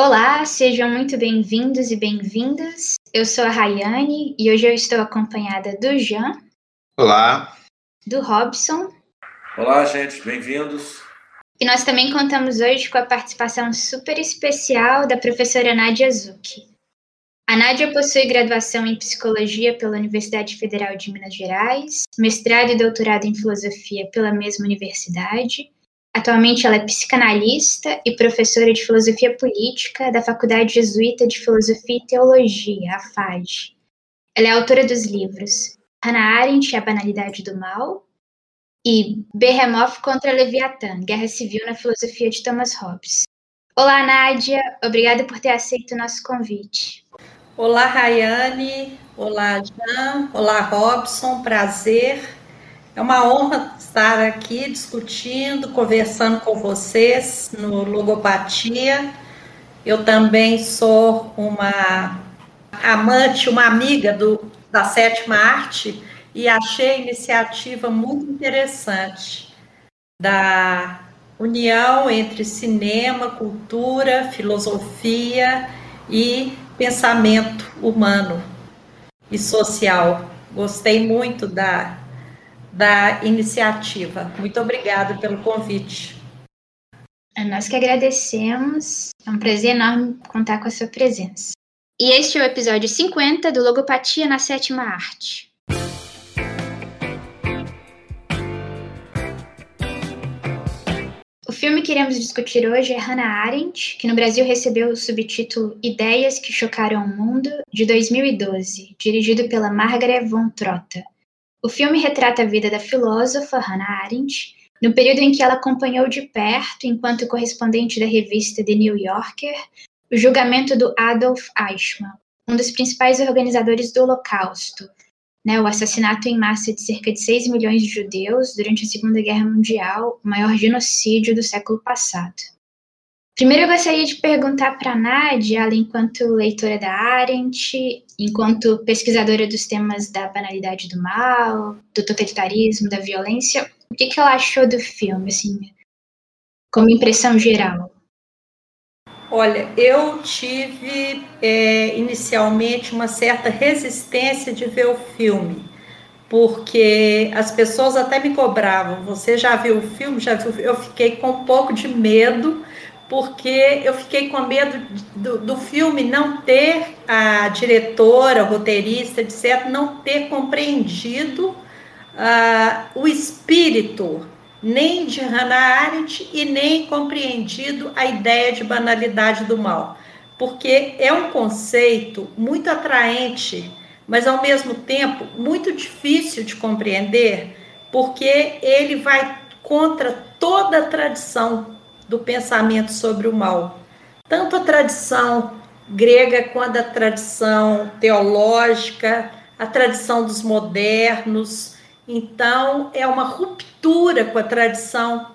Olá, sejam muito bem-vindos e bem-vindas. Eu sou a Rayane e hoje eu estou acompanhada do Jean. Olá. Do Robson. Olá, gente, bem-vindos. E nós também contamos hoje com a participação super especial da professora Nádia Zucchi. A Nádia possui graduação em Psicologia pela Universidade Federal de Minas Gerais, mestrado e doutorado em Filosofia pela mesma universidade. Atualmente ela é psicanalista e professora de Filosofia Política da Faculdade Jesuíta de Filosofia e Teologia, a FAD. Ela é autora dos livros Hannah Arendt e a Banalidade do Mal, e Behemoth contra Leviatã, Guerra Civil na Filosofia de Thomas Hobbes. Olá, Nádia, obrigada por ter aceito o nosso convite. Olá, Rayane, olá, Jean, olá, Robson, prazer. É uma honra estar aqui discutindo, conversando com vocês no Logopatia. Eu também sou uma amante, uma amiga do, da sétima arte, e achei a iniciativa muito interessante da união entre cinema, cultura, filosofia e pensamento humano e social. Gostei muito da, da iniciativa. Muito obrigada pelo convite. É nós que agradecemos. É um prazer enorme contar com a sua presença. E este é o episódio 50 do Logopatia na Sétima Arte. O filme que iremos discutir hoje é Hannah Arendt, que no Brasil recebeu o subtítulo Ideias que Chocaram o Mundo, de 2012, dirigido pela Margaret von Trotta. O filme retrata a vida da filósofa Hannah Arendt, no período em que ela acompanhou de perto, enquanto correspondente da revista The New Yorker, o julgamento do Adolf Eichmann, um dos principais organizadores do Holocausto, né, o assassinato em massa de cerca de 6 milhões de judeus durante a Segunda Guerra Mundial, o maior genocídio do século passado. Primeiro eu gostaria de perguntar para a Nádia, ela enquanto leitora da Arendt, enquanto pesquisadora dos temas da banalidade do mal, do totalitarismo, da violência, o que, que ela achou do filme, assim, como impressão geral? Olha, eu tive é, inicialmente uma certa resistência de ver o filme, porque as pessoas até me cobravam: você já viu o filme? Já viu? Eu fiquei com um pouco de medo, porque eu fiquei com medo do, do filme não ter a diretora, o roteirista, etc., não ter compreendido uh, o espírito nem de Hannah Arendt e nem compreendido a ideia de banalidade do mal, porque é um conceito muito atraente, mas ao mesmo tempo muito difícil de compreender, porque ele vai contra toda a tradição do pensamento sobre o mal, tanto a tradição grega quanto a tradição teológica, a tradição dos modernos. Então, é uma ruptura com a tradição.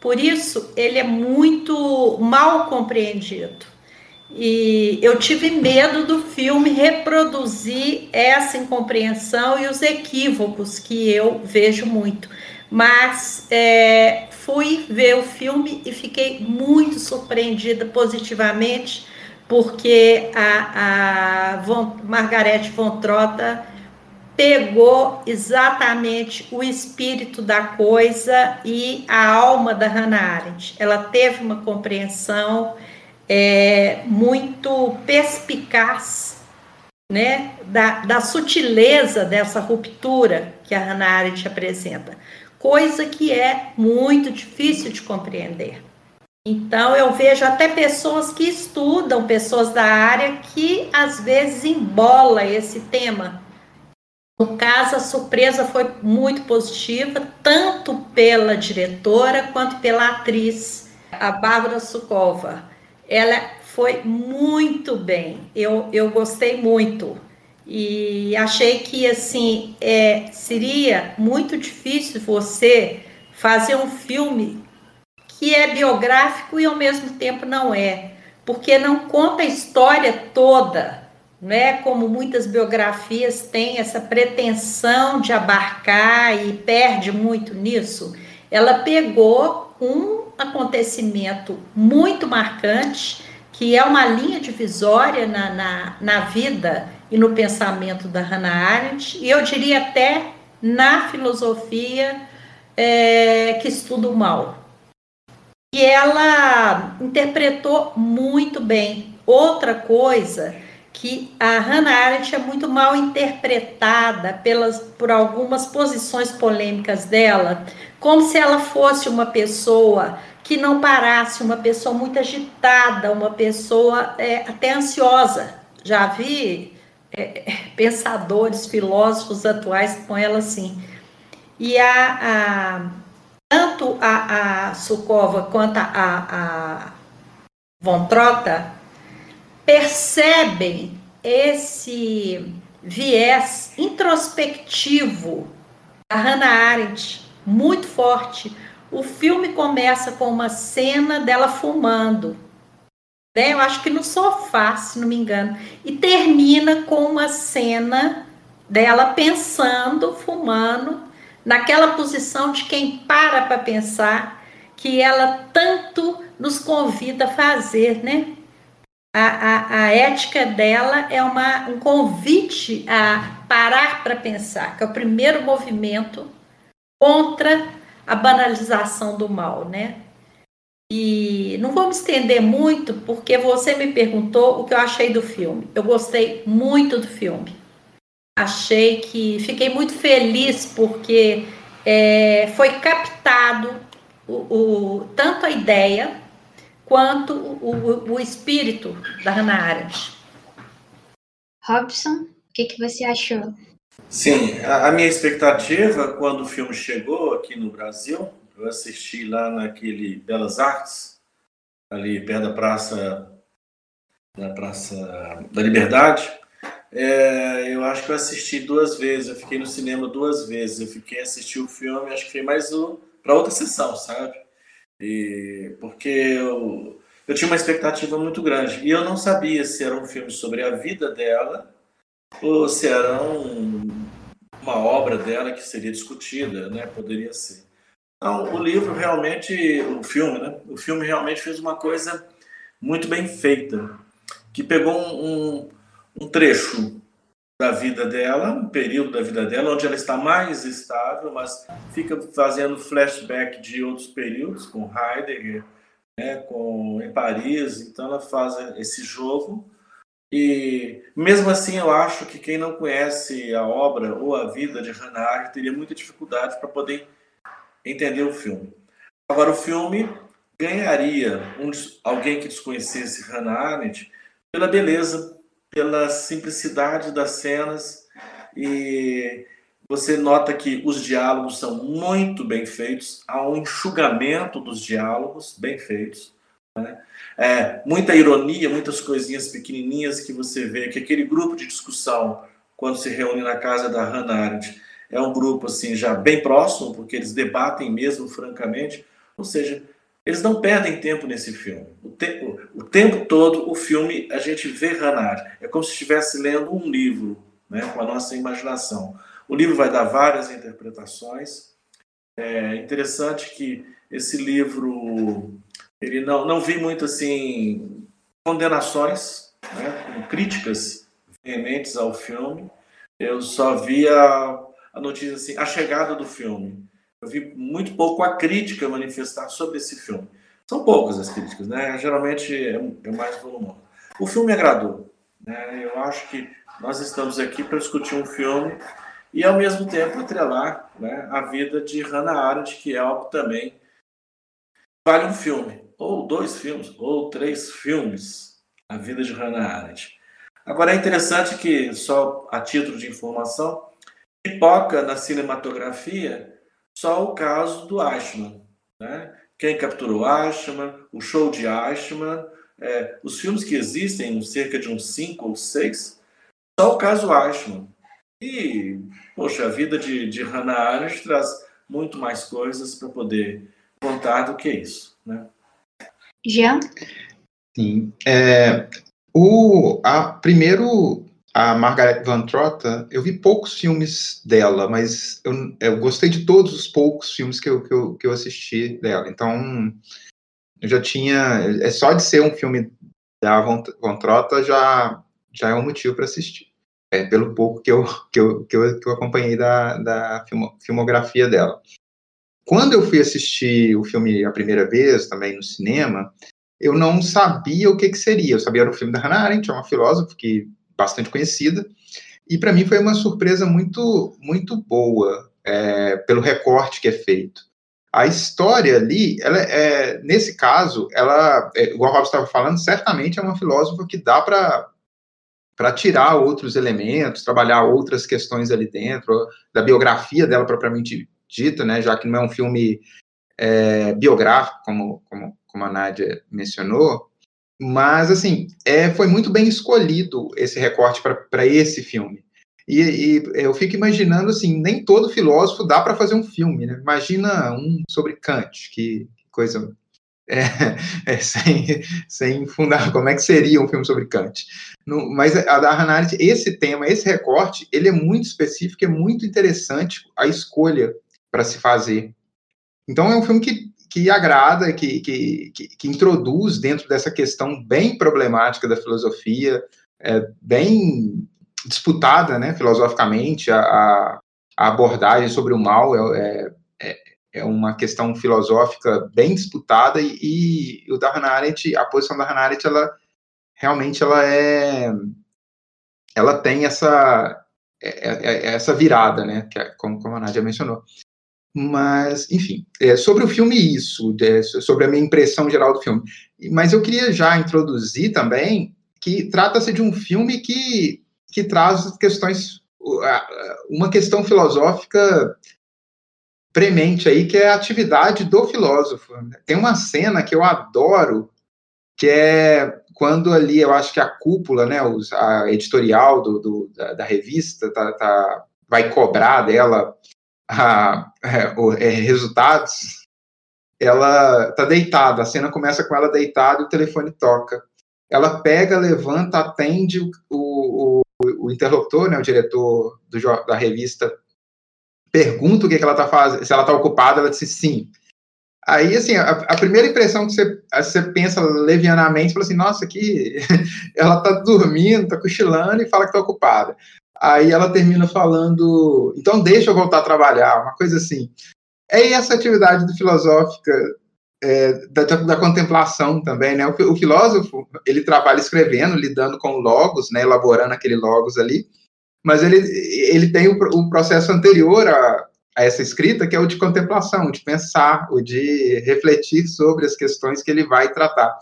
Por isso, ele é muito mal compreendido. E eu tive medo do filme reproduzir essa incompreensão e os equívocos que eu vejo muito. Mas é, fui ver o filme e fiquei muito surpreendida positivamente, porque a, a von, Margarete von Trotta pegou exatamente o espírito da coisa e a alma da Hannah Arendt. Ela teve uma compreensão é, muito perspicaz né, da, da sutileza dessa ruptura que a Hannah Arendt apresenta, coisa que é muito difícil de compreender. Então, eu vejo até pessoas que estudam, pessoas da área, que às vezes embola esse tema no caso, a surpresa foi muito positiva, tanto pela diretora quanto pela atriz, a Bárbara Sukova. Ela foi muito bem, eu, eu gostei muito. E achei que, assim, é, seria muito difícil você fazer um filme que é biográfico e ao mesmo tempo não é, porque não conta a história toda né, como muitas biografias têm essa pretensão de abarcar e perde muito nisso, ela pegou um acontecimento muito marcante, que é uma linha divisória na, na, na vida e no pensamento da Hannah Arendt, e eu diria até na filosofia é, que estuda o mal. E ela interpretou muito bem. Outra coisa que a Hannah Arendt é muito mal interpretada pelas, por algumas posições polêmicas dela, como se ela fosse uma pessoa que não parasse, uma pessoa muito agitada, uma pessoa é, até ansiosa. Já vi é, pensadores, filósofos atuais com ela assim. E a, a tanto a, a Sukova quanto a, a Von Trotta percebem esse viés introspectivo da Hannah Arendt muito forte. O filme começa com uma cena dela fumando, né? Eu acho que no sofá, se não me engano, e termina com uma cena dela pensando, fumando, naquela posição de quem para para pensar que ela tanto nos convida a fazer, né? A, a, a ética dela é uma, um convite a parar para pensar, que é o primeiro movimento contra a banalização do mal, né? E não vou me estender muito, porque você me perguntou o que eu achei do filme. Eu gostei muito do filme. Achei que fiquei muito feliz porque é, foi captado o, o, tanto a ideia quanto o, o espírito da Hannah Arendt. Robson, o que, que você achou? Sim, a, a minha expectativa quando o filme chegou aqui no Brasil, eu assisti lá naquele Belas Artes, ali perto da Praça da Praça da Liberdade. É, eu acho que eu assisti duas vezes, eu fiquei no cinema duas vezes. Eu fiquei assistir o filme, acho que foi mais para outra sessão, sabe? E, porque eu, eu tinha uma expectativa muito grande. E eu não sabia se era um filme sobre a vida dela ou se era um, uma obra dela que seria discutida, né? Poderia ser. Então, o livro realmente, o filme, né? O filme realmente fez uma coisa muito bem feita, que pegou um, um, um trecho da vida dela, um período da vida dela, onde ela está mais estável, mas fica fazendo flashback de outros períodos, com Heidegger, né, com, em Paris, então ela faz esse jogo. E mesmo assim, eu acho que quem não conhece a obra ou a vida de Hannah Arendt teria muita dificuldade para poder entender o filme. Agora, o filme ganharia um, alguém que desconhecesse Hannah Arendt pela beleza pela simplicidade das cenas e você nota que os diálogos são muito bem feitos, há um enxugamento dos diálogos bem feitos. Né? É, muita ironia, muitas coisinhas pequenininhas que você vê que aquele grupo de discussão, quando se reúne na casa da Hannah Arendt, é um grupo assim já bem próximo, porque eles debatem mesmo francamente, ou seja, eles não perdem tempo nesse filme. O tempo, o tempo todo, o filme, a gente vê Hannah É como se estivesse lendo um livro, né, com a nossa imaginação. O livro vai dar várias interpretações. É interessante que esse livro, ele não, não vi muito assim condenações, né, críticas veementes ao filme. Eu só vi a, notícia assim, a chegada do filme eu vi muito pouco a crítica manifestar sobre esse filme. São poucas as críticas, né? Geralmente é, é mais volumoso. O filme agradou. Né? Eu acho que nós estamos aqui para discutir um filme e, ao mesmo tempo, atrelar né, a vida de Hannah Arendt, que é algo também vale um filme, ou dois filmes, ou três filmes, a vida de Hannah Arendt. Agora, é interessante que, só a título de informação, pipoca na cinematografia só o caso do Ashman. Né? Quem capturou Ashman, o show de Ashman, é, os filmes que existem, cerca de uns cinco ou seis, só o caso Ashman. E, poxa, a vida de, de Hannah Arendt traz muito mais coisas para poder contar do que isso. Né? Jean? Sim. É, o, a, primeiro, a Margaret Van Trotta, eu vi poucos filmes dela, mas eu, eu gostei de todos os poucos filmes que eu, que eu, que eu assisti dela. Então, eu já tinha. É só de ser um filme da Von, Von Trota já, já é um motivo para assistir. É, pelo pouco que eu, que eu, que eu, que eu acompanhei da, da filmografia dela. Quando eu fui assistir o filme a primeira vez, também no cinema, eu não sabia o que, que seria. Eu sabia era um filme da Hannah Arendt, é uma filósofa que bastante conhecida, e para mim foi uma surpresa muito, muito boa é, pelo recorte que é feito. A história ali, ela é, nesse caso, ela, é, igual o Rob estava falando, certamente é uma filósofa que dá para para tirar outros elementos, trabalhar outras questões ali dentro, da biografia dela propriamente dita, né, já que não é um filme é, biográfico, como, como, como a Nádia mencionou, mas, assim, é, foi muito bem escolhido esse recorte para esse filme. E, e, eu fico imaginando, assim, nem todo filósofo dá para fazer um filme, né? Imagina um sobre Kant, que coisa é, é, sem, sem fundar, como é que seria um filme sobre Kant. No, mas a da Hannah Arendt, esse tema, esse recorte, ele é muito específico, é muito interessante a escolha para se fazer. Então é um filme que, que agrada, que, que, que, que introduz dentro dessa questão bem problemática da filosofia, é, bem disputada, né, filosoficamente, a, a abordagem sobre o mal é, é, é, uma questão filosófica bem disputada e, e o da Hannah Arendt, a posição da Hannah Arendt, ela realmente ela é ela tem essa é, é, é essa virada, né, que é, como, como a Nádia mencionou. Mas, enfim, é, sobre o filme, isso, é, sobre a minha impressão geral do filme. Mas eu queria já introduzir também que trata-se de um filme que que traz questões, uma questão filosófica premente aí, que é a atividade do filósofo. Tem uma cena que eu adoro, que é quando ali, eu acho que a cúpula, né, a editorial do, do da, da, revista tá, tá, vai cobrar dela a, é, é, resultados, ela tá deitada, a cena começa com ela deitada e o telefone toca. Ela pega, levanta, atende o, o, o interlocutor, né, o diretor do, da revista, pergunta o que, que ela está fazendo, se ela está ocupada, ela disse sim. Aí, assim, a, a, primeira impressão que você, você pensa levianamente, fala assim, nossa, que ela está dormindo, está cochilando e fala que está ocupada. Aí ela termina falando, então deixa eu voltar a trabalhar, uma coisa assim. É essa atividade do filosófica é, da, da, contemplação também, né? O, o, filósofo ele trabalha escrevendo, lidando com logos, né? Elaborando aquele logos ali, mas ele ele tem o, o processo anterior a, a, essa escrita que é o de contemplação, de pensar, o de refletir sobre as questões que ele vai tratar.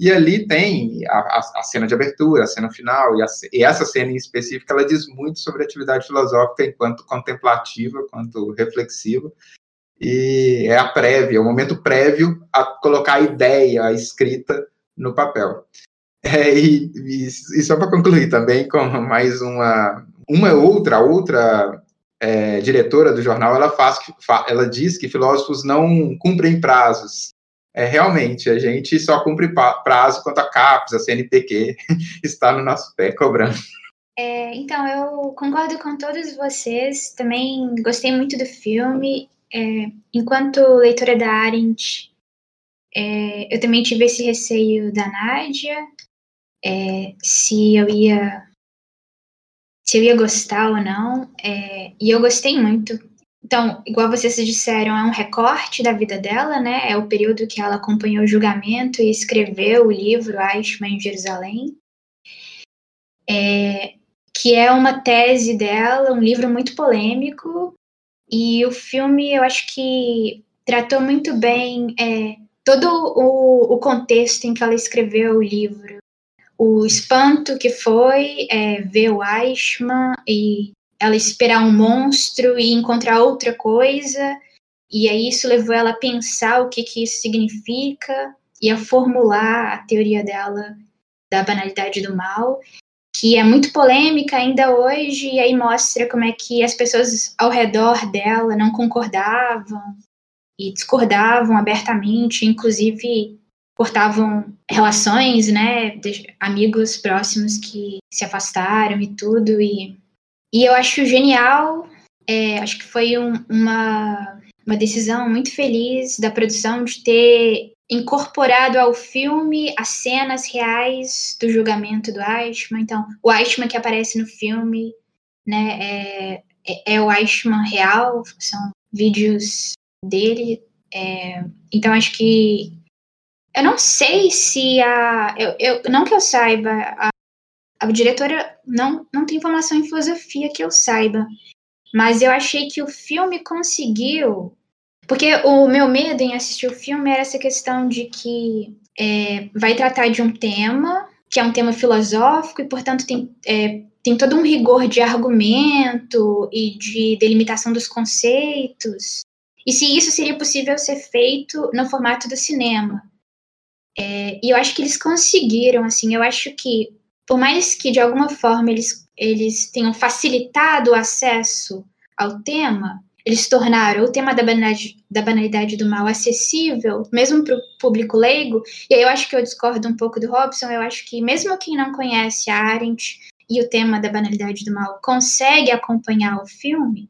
E ali tem a, a, a cena de abertura, a cena final, e, e, essa cena em específico, ela diz muito sobre a atividade filosófica enquanto contemplativa, quanto reflexiva, e é a prévia, o momento prévio a colocar a ideia, a escrita no papel. É, e, e, e, só para concluir também com mais uma, uma outra, outra é, diretora do jornal, ela faz, ela diz que filósofos não cumprem prazos. É, realmente, a gente só cumpre prazo quanto a CAPES, a CNPq está no nosso pé cobrando. É, então, eu concordo com todos vocês. Também gostei muito do filme é, enquanto leitora da Arendt, é, eu também tive esse receio da Nádia, é, se eu ia se eu ia gostar ou não, é, e eu gostei muito. Então, igual vocês disseram, é um recorte da vida dela, né? É o período que ela acompanhou o julgamento e escreveu o livro Eichmann em Jerusalém. É, que é uma tese dela, um livro muito polêmico, e o filme, eu acho que tratou muito bem é, todo o, o, contexto em que ela escreveu o livro. O espanto que foi é, ver o Eichmann e ela esperar um monstro e encontrar outra coisa. E aí isso levou ela a pensar o que, que isso significa e a formular a teoria dela da banalidade do mal que é muito polêmica ainda hoje, e aí mostra como é que as pessoas ao redor dela não concordavam e discordavam abertamente, inclusive cortavam relações, né, amigos próximos que se afastaram e tudo, e, e eu acho genial, é, acho que foi um, uma, uma decisão muito feliz da produção de ter incorporado ao filme as cenas reais do julgamento do Eichmann. Então, o Eichmann que aparece no filme né, é, é, é o Eichmann real, são vídeos dele. É, então, acho que. Eu não sei se a. Eu, eu, não que eu saiba, a, a diretora não, não tem formação em filosofia que eu saiba. Mas eu achei que o filme conseguiu porque o meu medo em assistir o filme era essa questão de que é, vai tratar de um tema, que é um tema filosófico, e, portanto, tem, é, tem todo um rigor de argumento e de delimitação dos conceitos. E se isso seria possível ser feito no formato do cinema. É, e eu acho que eles conseguiram, assim, eu acho que, por mais que de alguma forma eles, eles tenham facilitado o acesso ao tema, eles tornaram o tema da banalidade, da banalidade do mal acessível, mesmo para o público leigo, e aí eu acho que eu discordo um pouco do Robson, eu acho que mesmo quem não conhece a Arendt e o tema da banalidade do mal consegue acompanhar o filme,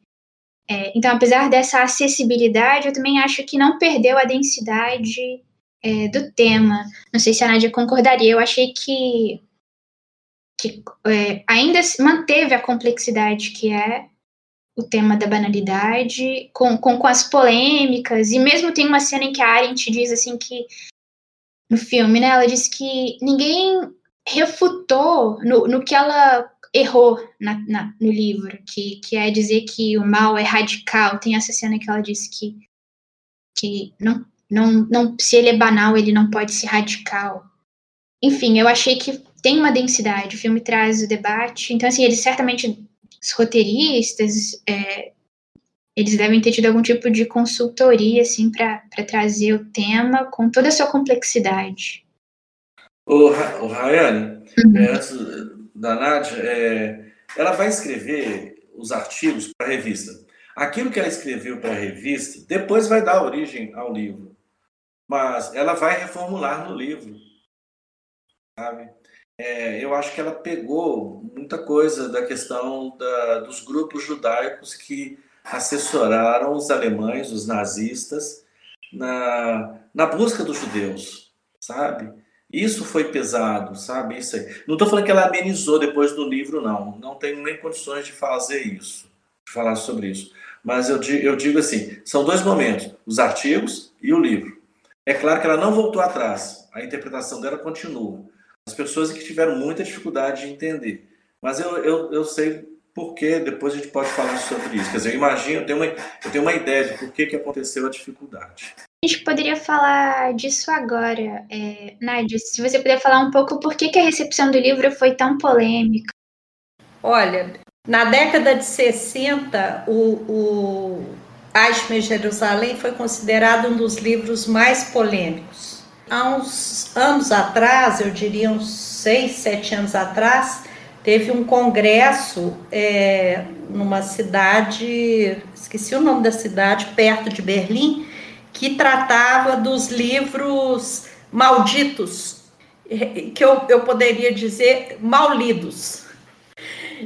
é, então apesar dessa acessibilidade, eu também acho que não perdeu a densidade é, do tema. Não sei se a Nádia concordaria, eu achei que, que é, ainda manteve a complexidade que é o tema da banalidade, com, com, com, as polêmicas, e mesmo tem uma cena em que a Arendt diz assim que, no filme, né, ela diz que ninguém refutou no, no que ela errou na, na, no livro, que, que é dizer que o mal é radical, tem essa cena que ela diz que, que não, não, não, se ele é banal, ele não pode ser radical. Enfim, eu achei que tem uma densidade, o filme traz o debate, então assim, ele certamente os roteiristas, é, eles devem ter tido algum tipo de consultoria, assim, para trazer o tema com toda a sua complexidade. O, o Rayane, uhum. é, antes da Nádia, é, ela vai escrever os artigos para a revista. Aquilo que ela escreveu para a revista, depois vai dar origem ao livro. Mas ela vai reformular no livro. Sabe? É, eu acho que ela pegou muita coisa da questão da, dos grupos judaicos que assessoraram os alemães, os nazistas, na, na busca dos judeus, sabe? Isso foi pesado, sabe? Isso aí. Não estou falando que ela amenizou depois do livro, não. Não tenho nem condições de fazer isso, de falar sobre isso. Mas eu, eu digo assim: são dois momentos, os artigos e o livro. É claro que ela não voltou atrás, a interpretação dela continua as pessoas que tiveram muita dificuldade de entender. Mas eu, eu, eu sei por que, depois a gente pode falar sobre isso. Quer dizer, eu imagino, eu tenho uma, eu tenho uma ideia de por que, que aconteceu a dificuldade. A gente poderia falar disso agora. É, Nádia, se você puder falar um pouco por que, que a recepção do livro foi tão polêmica. Olha, na década de 60, o, o Eichmann Jerusalém foi considerado um dos livros mais polêmicos há uns anos atrás, eu diria uns seis, sete anos atrás, teve um congresso é, numa cidade, esqueci o nome da cidade, perto de Berlim, que tratava dos livros malditos, que eu, eu poderia dizer mal lidos,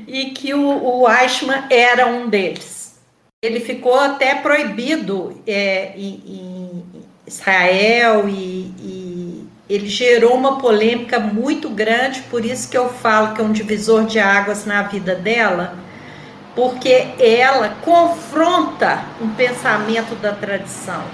e que o, o Eichmann era um deles. Ele ficou até proibido é, em, em Israel e, e, ele gerou uma polêmica muito grande, por isso que eu falo que é um divisor de águas na vida dela, porque ela confronta um pensamento da tradição.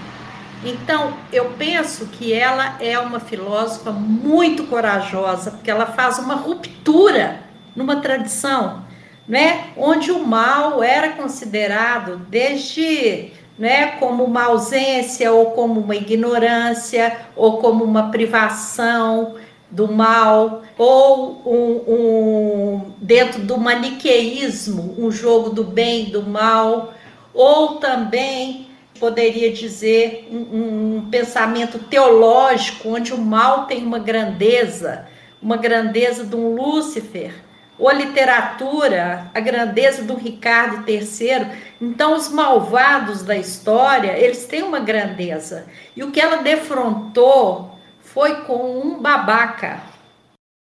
Então, eu penso que ela é uma filósofa muito corajosa, porque ela faz uma ruptura numa tradição, né? Onde o mal era considerado desde né, como uma ausência, ou como uma ignorância, ou como uma privação do mal, ou um, um, dentro do maniqueísmo, um jogo do bem e do mal, ou também poderia dizer um, um pensamento teológico onde o mal tem uma grandeza, uma grandeza de um Lúcifer, ou literatura, a grandeza do Ricardo III. Então, os malvados da história, eles têm uma grandeza. E o que ela defrontou foi com um babaca,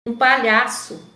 um palhaço,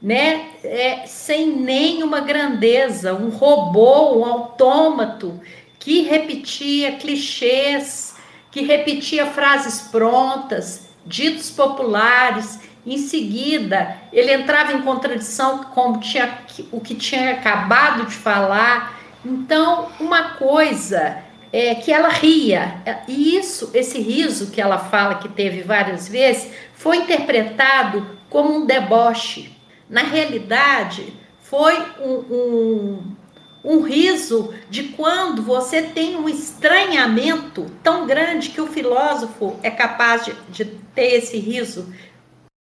né? É, sem nenhuma grandeza, um robô, um autômato que repetia clichês, que repetia frases prontas, ditos populares. Em seguida, ele entrava em contradição com tinha, o que tinha acabado de falar. Então, uma coisa é que ela ria, e isso, esse riso que ela fala que teve várias vezes, foi interpretado como um deboche. Na realidade, foi um, um, um riso de quando você tem um estranhamento tão grande que o filósofo é capaz de, de ter esse riso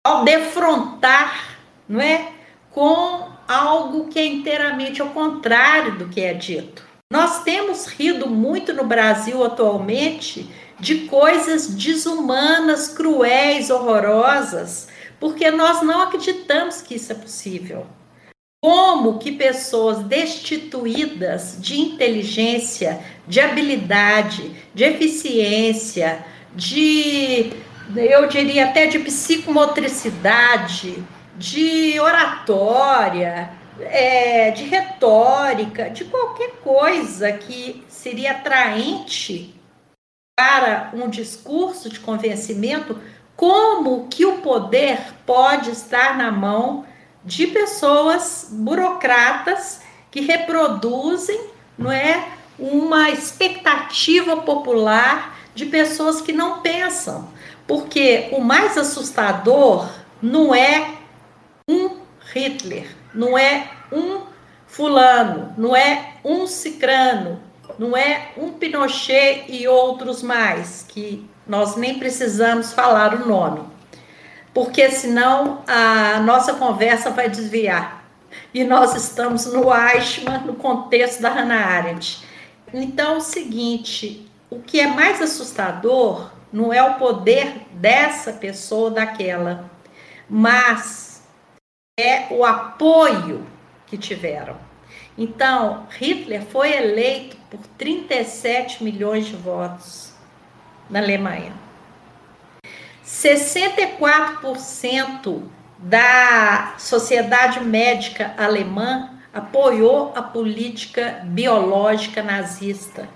ao defrontar, não é, com algo que é inteiramente ao contrário do que é dito. Nós temos rido muito no Brasil atualmente de coisas desumanas, cruéis, horrorosas, porque nós não acreditamos que isso é possível. Como que pessoas destituídas de inteligência, de habilidade, de eficiência, de, eu diria até de psicomotricidade, de oratória, é, de retórica, de qualquer coisa que seria atraente para um discurso de convencimento, como que o poder pode estar na mão de pessoas burocratas que reproduzem, não é, uma expectativa popular de pessoas que não pensam. Porque o mais assustador não é um Hitler, não é um fulano, não é um cicrano, não é um Pinochet e outros mais, que nós nem precisamos falar o nome porque senão a nossa conversa vai desviar. E nós estamos no Eichmann, no contexto da Hannah Arendt. Então, é o seguinte, o que é mais assustador não é o poder dessa pessoa ou daquela, mas é o apoio que tiveram. Então, Hitler foi eleito por 37 milhões de votos na Alemanha. 64% da sociedade médica alemã apoiou a política biológica nazista.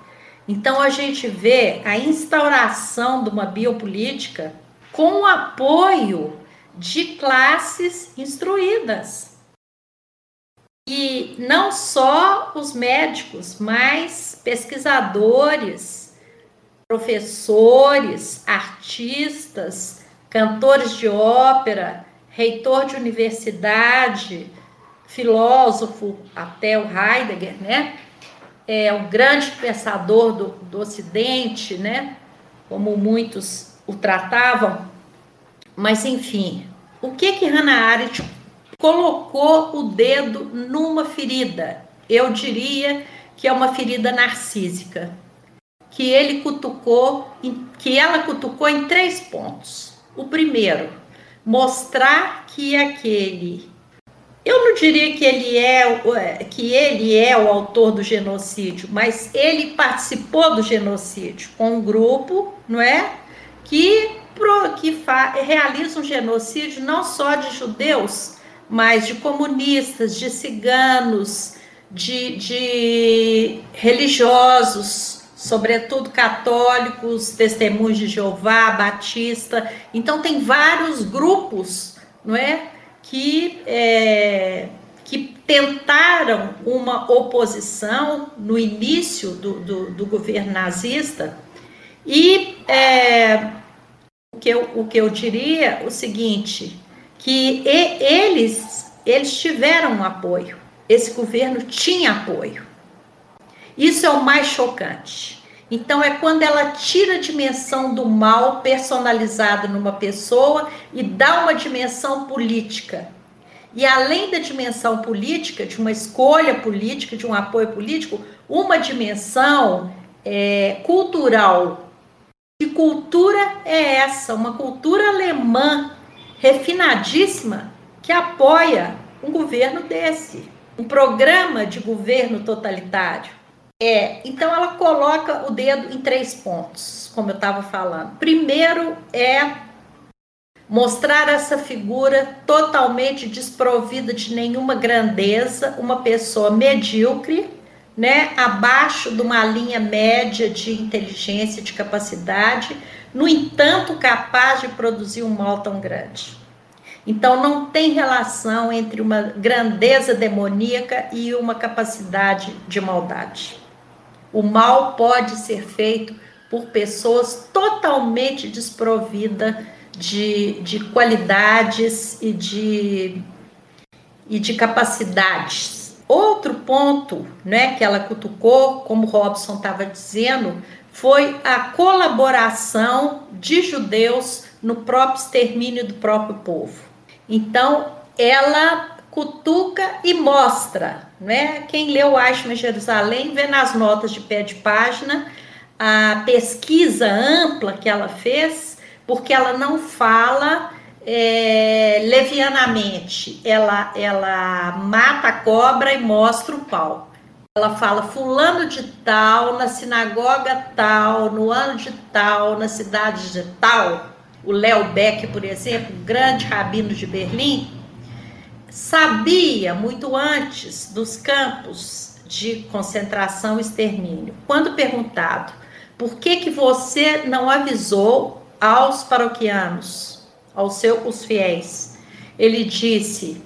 Então a gente vê a instauração de uma biopolítica com o apoio de classes instruídas. E não só os médicos, mas pesquisadores, professores, artistas, cantores de ópera, reitor de universidade, filósofo, até o Heidegger, né? É um grande pensador do, do Ocidente, né? Como muitos o tratavam. Mas, enfim, o que que Hannah Arendt colocou o dedo numa ferida? Eu diria que é uma ferida narcísica que ele cutucou, que ela cutucou em três pontos. O primeiro, mostrar que aquele eu não diria que ele é que ele é o autor do genocídio, mas ele participou do genocídio com um grupo, não é, que que fa, realiza um genocídio não só de judeus, mas de comunistas, de ciganos, de, de religiosos, sobretudo católicos, testemunhos de Jeová, Batista. Então tem vários grupos, não é, que é, que tentaram uma oposição no início do, do, do governo nazista e é, o, que eu, o que eu diria o seguinte que eles eles tiveram um apoio esse governo tinha apoio isso é o mais chocante. Então, é quando ela tira a dimensão do mal personalizado numa pessoa e dá uma dimensão política. E além da dimensão política, de uma escolha política, de um apoio político, uma dimensão é, cultural. Que cultura é essa? Uma cultura alemã refinadíssima que apoia um governo desse, um programa de governo totalitário. É, então ela coloca o dedo em três pontos, como eu estava falando. Primeiro é mostrar essa figura totalmente desprovida de nenhuma grandeza, uma pessoa medíocre, né, abaixo de uma linha média de inteligência, de capacidade, no entanto, capaz de produzir um mal tão grande. Então, não tem relação entre uma grandeza demoníaca e uma capacidade de maldade. O mal pode ser feito por pessoas totalmente desprovidas de, de qualidades e de, e de capacidades. Outro ponto né, que ela cutucou, como Robson estava dizendo, foi a colaboração de judeus no próprio extermínio do próprio povo. Então, ela cutuca e mostra, né? Quem leu Eichmann Jerusalém vê nas notas de pé de página a pesquisa ampla que ela fez, porque ela não fala é, levianamente, ela, ela mata a cobra e mostra o pau. Ela fala fulano de tal, na sinagoga tal, no ano de tal, na cidade de tal. O Léo Beck, por exemplo, grande rabino de Berlim, sabia muito antes dos campos de concentração e extermínio. Quando perguntado por que, que você não avisou aos paroquianos, aos seus fiéis, ele disse: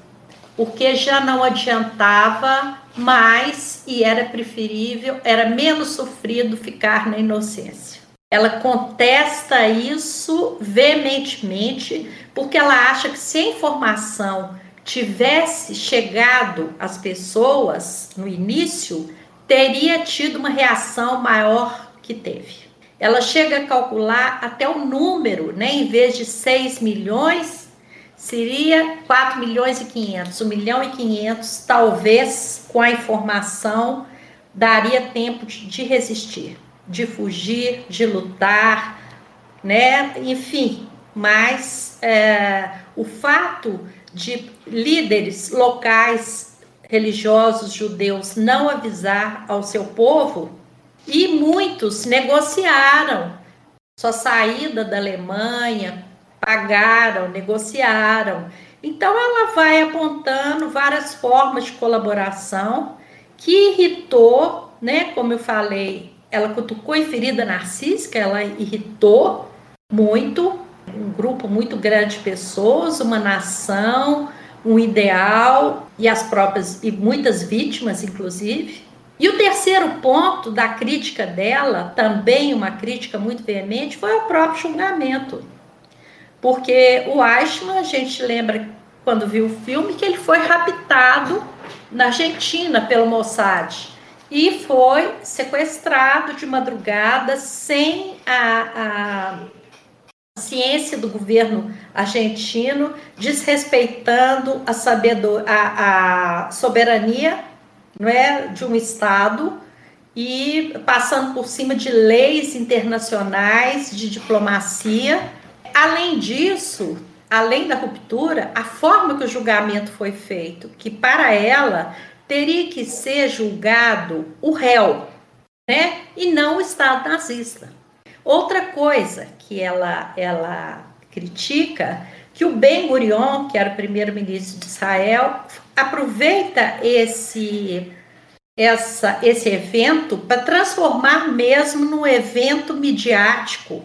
porque já não adiantava mais e era preferível, era menos sofrido ficar na inocência. Ela contesta isso veementemente, porque ela acha que se a informação tivesse chegado às pessoas no início, teria tido uma reação maior que teve. Ela chega a calcular até o número, né? Em vez de 6 milhões, seria 4 milhões e 500. 1 milhão e 500, talvez, com a informação, daria tempo de, resistir, de fugir, de lutar, né? Enfim, mas é, o fato de líderes locais religiosos judeus não avisar ao seu povo e muitos negociaram. Sua saída da Alemanha, pagaram, negociaram. Então ela vai apontando várias formas de colaboração que irritou, né, como eu falei, ela cutucou e ferida narcísica, ela irritou muito um grupo muito grande de pessoas, uma nação, um ideal e as próprias e muitas vítimas, inclusive. E o terceiro ponto da crítica dela, também uma crítica muito veemente, foi o próprio julgamento. Porque o Eichmann, a gente lembra quando viu o filme que ele foi raptado na Argentina pelo Mossad e foi sequestrado de madrugada sem a, a ciência do governo argentino, desrespeitando a, sabedor, a, a soberania não é, de um Estado e passando por cima de leis internacionais, de diplomacia. Além disso, além da ruptura, a forma que o julgamento foi feito, que para ela teria que ser julgado o réu, né, e não o Estado nazista. Outra coisa que ela, ela critica, que o Ben Gurion, que era o primeiro-ministro de Israel, aproveita esse, essa, esse evento para transformar mesmo num evento midiático,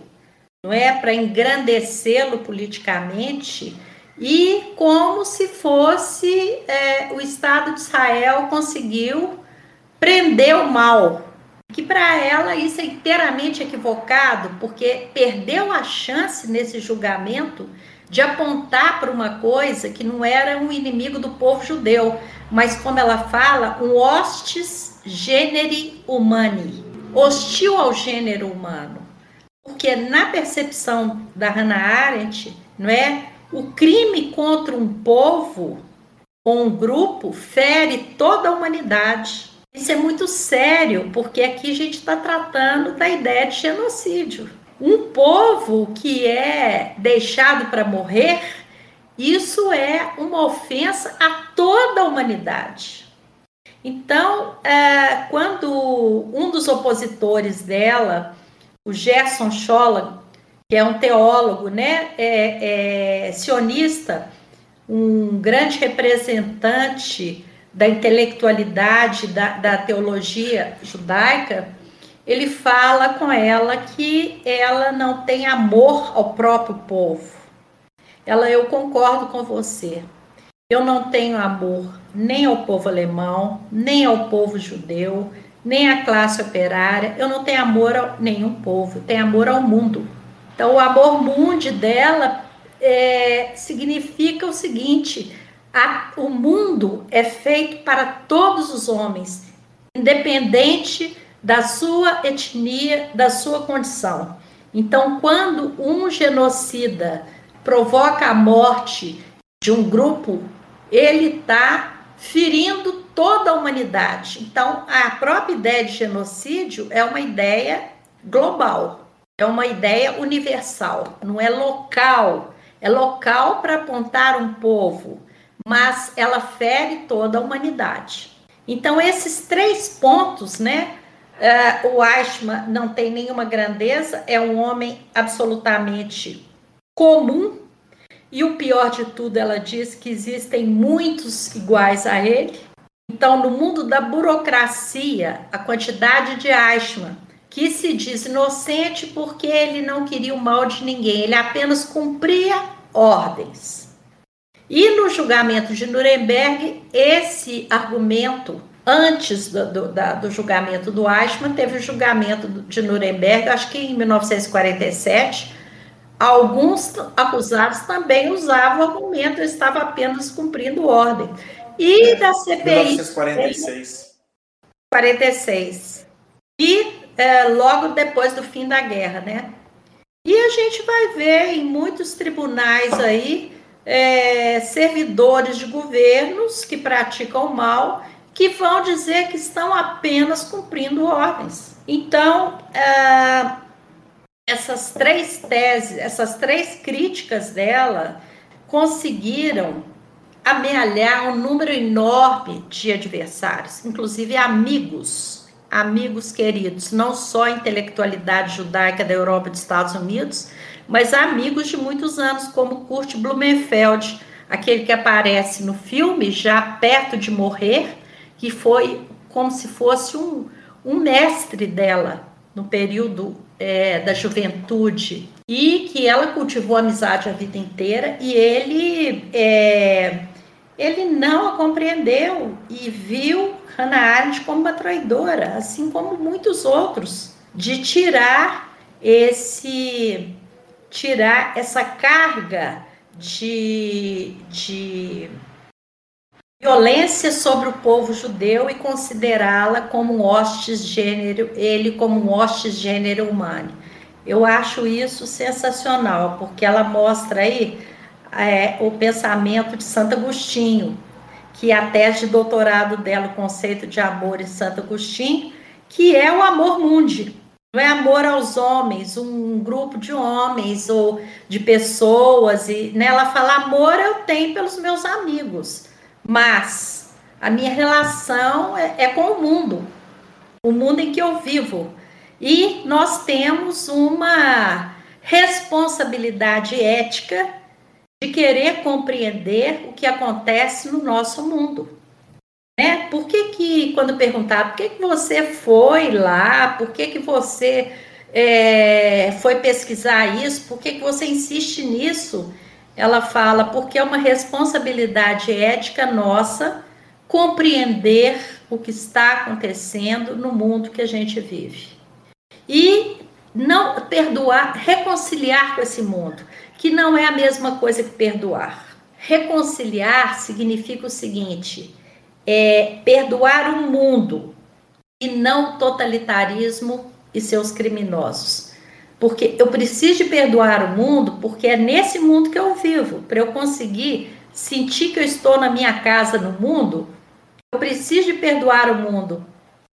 não é? Para engrandecê-lo politicamente e como se fosse é, o Estado de Israel conseguiu prender o mal, que para ela isso é inteiramente equivocado, porque perdeu a chance nesse julgamento de apontar para uma coisa que não era um inimigo do povo judeu, mas como ela fala, um hostis generi humani, hostil ao gênero humano. Porque na percepção da Hannah Arendt, não é? O crime contra um povo ou um grupo fere toda a humanidade. Isso é muito sério, porque aqui a gente está tratando da ideia de genocídio. Um povo que é deixado para morrer, isso é uma ofensa a toda a humanidade. Então, é, quando um dos opositores dela, o Gerson Scholla, que é um teólogo, né, é, é sionista, um grande representante da intelectualidade da, da teologia judaica, ele fala com ela que ela não tem amor ao próprio povo. Ela, eu concordo com você. Eu não tenho amor nem ao povo alemão, nem ao povo judeu, nem à classe operária. Eu não tenho amor a nenhum povo, tenho amor ao mundo. Então, o amor mundi dela é, significa o seguinte: a, o mundo é feito para todos os homens, independente da sua etnia, da sua condição. Então, quando um genocida provoca a morte de um grupo, ele está ferindo toda a humanidade. Então, a própria ideia de genocídio é uma ideia global, é uma ideia universal, não é local. É local para apontar um povo, mas ela fere toda a humanidade. Então, esses três pontos, né? Uh, o Ashma não tem nenhuma grandeza, é um homem absolutamente comum, e o pior de tudo, ela diz que existem muitos iguais a ele. Então, no mundo da burocracia, a quantidade de Ashma que se diz inocente porque ele não queria o mal de ninguém, ele apenas cumpria ordens. E no julgamento de Nuremberg, esse argumento antes do, do, da, do julgamento do Eichmann, teve o julgamento de Nuremberg, acho que em 1947. Alguns acusados também usavam o argumento, eu estava apenas cumprindo ordem. E é, da CPI. 1946. 46. E é, logo depois do fim da guerra, né? E a gente vai ver em muitos tribunais aí é, servidores de governos que praticam mal que vão dizer que estão apenas cumprindo ordens. Então, é, essas três teses, essas três críticas dela conseguiram amealhar um número enorme de adversários, inclusive amigos, amigos queridos, não só a intelectualidade judaica da Europa e dos Estados Unidos, mas amigos de muitos anos, como Kurt Blumenfeld, aquele que aparece no filme já perto de morrer, que foi como se fosse um, um mestre dela no período é, da juventude. E que ela cultivou amizade a vida inteira e ele é, ele não a compreendeu e viu Hannah Arendt como uma traidora, assim como muitos outros, de tirar esse tirar essa carga de, de violência sobre o povo judeu e considerá-la como um hostes gênero, ele como um hostes gênero humano. Eu acho isso sensacional, porque ela mostra aí é, o pensamento de Santo Agostinho, que é a tese de doutorado dela, o conceito de amor em Santo Agostinho, que é o amor mundi. Não é amor aos homens, um grupo de homens ou de pessoas. E né, ela fala: amor eu tenho pelos meus amigos mas a minha relação é, é com o mundo, o mundo em que eu vivo. E nós temos uma responsabilidade ética de querer compreender o que acontece no nosso mundo. Né? Por que, que quando perguntar por que, que você foi lá, por que, que você é, foi pesquisar isso, por que, que você insiste nisso? ela fala porque é uma responsabilidade ética nossa compreender o que está acontecendo no mundo que a gente vive. E não perdoar, reconciliar com esse mundo, que não é a mesma coisa que perdoar. Reconciliar significa o seguinte: é perdoar o mundo e não o totalitarismo e seus criminosos. Porque eu preciso de perdoar o mundo, porque é nesse mundo que eu vivo. Para eu conseguir sentir que eu estou na minha casa no mundo, eu preciso de perdoar o mundo.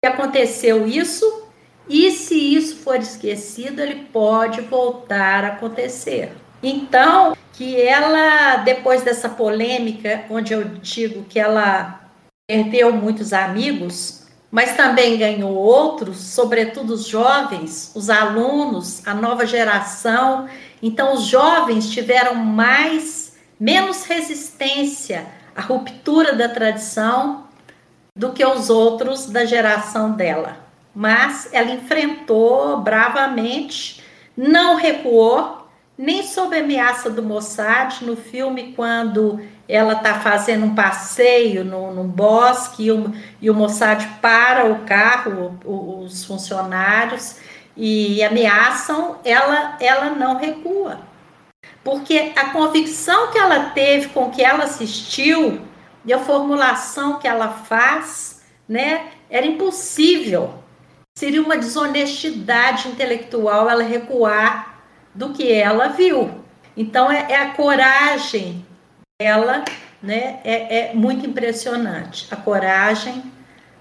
Que aconteceu isso, e se isso for esquecido, ele pode voltar a acontecer. Então, que ela, depois dessa polêmica, onde eu digo que ela perdeu muitos amigos, mas também ganhou outros, sobretudo os jovens, os alunos, a nova geração. Então, os jovens tiveram mais, menos resistência à ruptura da tradição, do que os outros da geração dela. Mas ela enfrentou bravamente, não recuou, nem sob ameaça do Mossad. No filme, quando ela está fazendo um passeio no, no bosque e o, e o Mossad para o carro, o, os funcionários, e ameaçam, ela, ela não recua. Porque a convicção que ela teve com que ela assistiu e a formulação que ela faz, né, era impossível. Seria uma desonestidade intelectual ela recuar do que ela viu. Então, é, é a coragem dela, né, é, é muito impressionante. A coragem,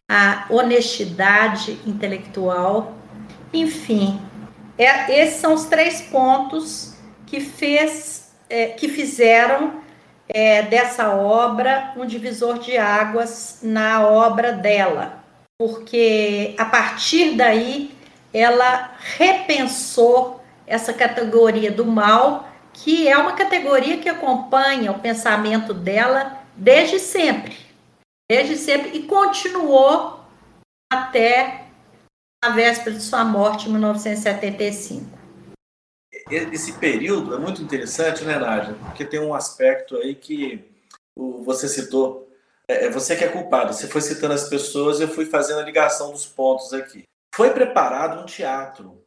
a honestidade intelectual, enfim. É, esses são os três pontos que fez, é, que fizeram é, dessa obra um divisor de águas na obra dela, porque a partir daí ela repensou essa categoria do mal, que é uma categoria que acompanha o pensamento dela desde sempre, desde sempre e continuou até a véspera de sua morte em 1975 esse período é muito interessante, né, Nádia? Porque tem um aspecto aí que você citou. É, é, você que é culpado. Você foi citando as pessoas, eu fui fazendo a ligação dos pontos aqui. Foi preparado um teatro.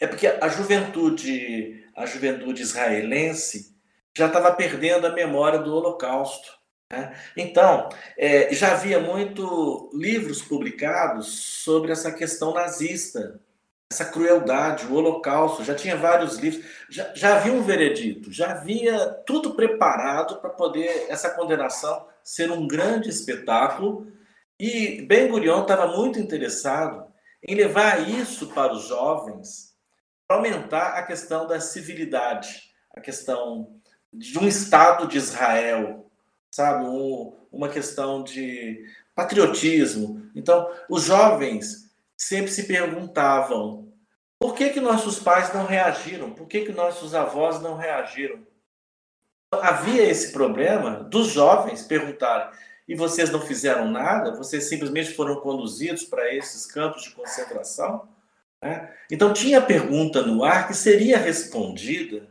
É porque a juventude, a juventude israelense já estava perdendo a memória do Holocausto. Né? Então, é, já havia muito livros publicados sobre essa questão nazista essa crueldade, o Holocausto, já tinha vários livros, já, já havia um veredito, já havia tudo preparado para poder essa condenação ser um grande espetáculo. E Ben Gurion estava muito interessado em levar isso para os jovens, aumentar a questão da civilidade, a questão de um Estado de Israel, sabe? Um, uma questão de patriotismo. Então, os jovens sempre se perguntavam por que, que nossos pais não reagiram, por que, que nossos avós não reagiram. Havia esse problema dos jovens perguntarem, e vocês não fizeram nada? Vocês simplesmente foram conduzidos para esses campos de concentração? Né? Então tinha pergunta no ar que seria respondida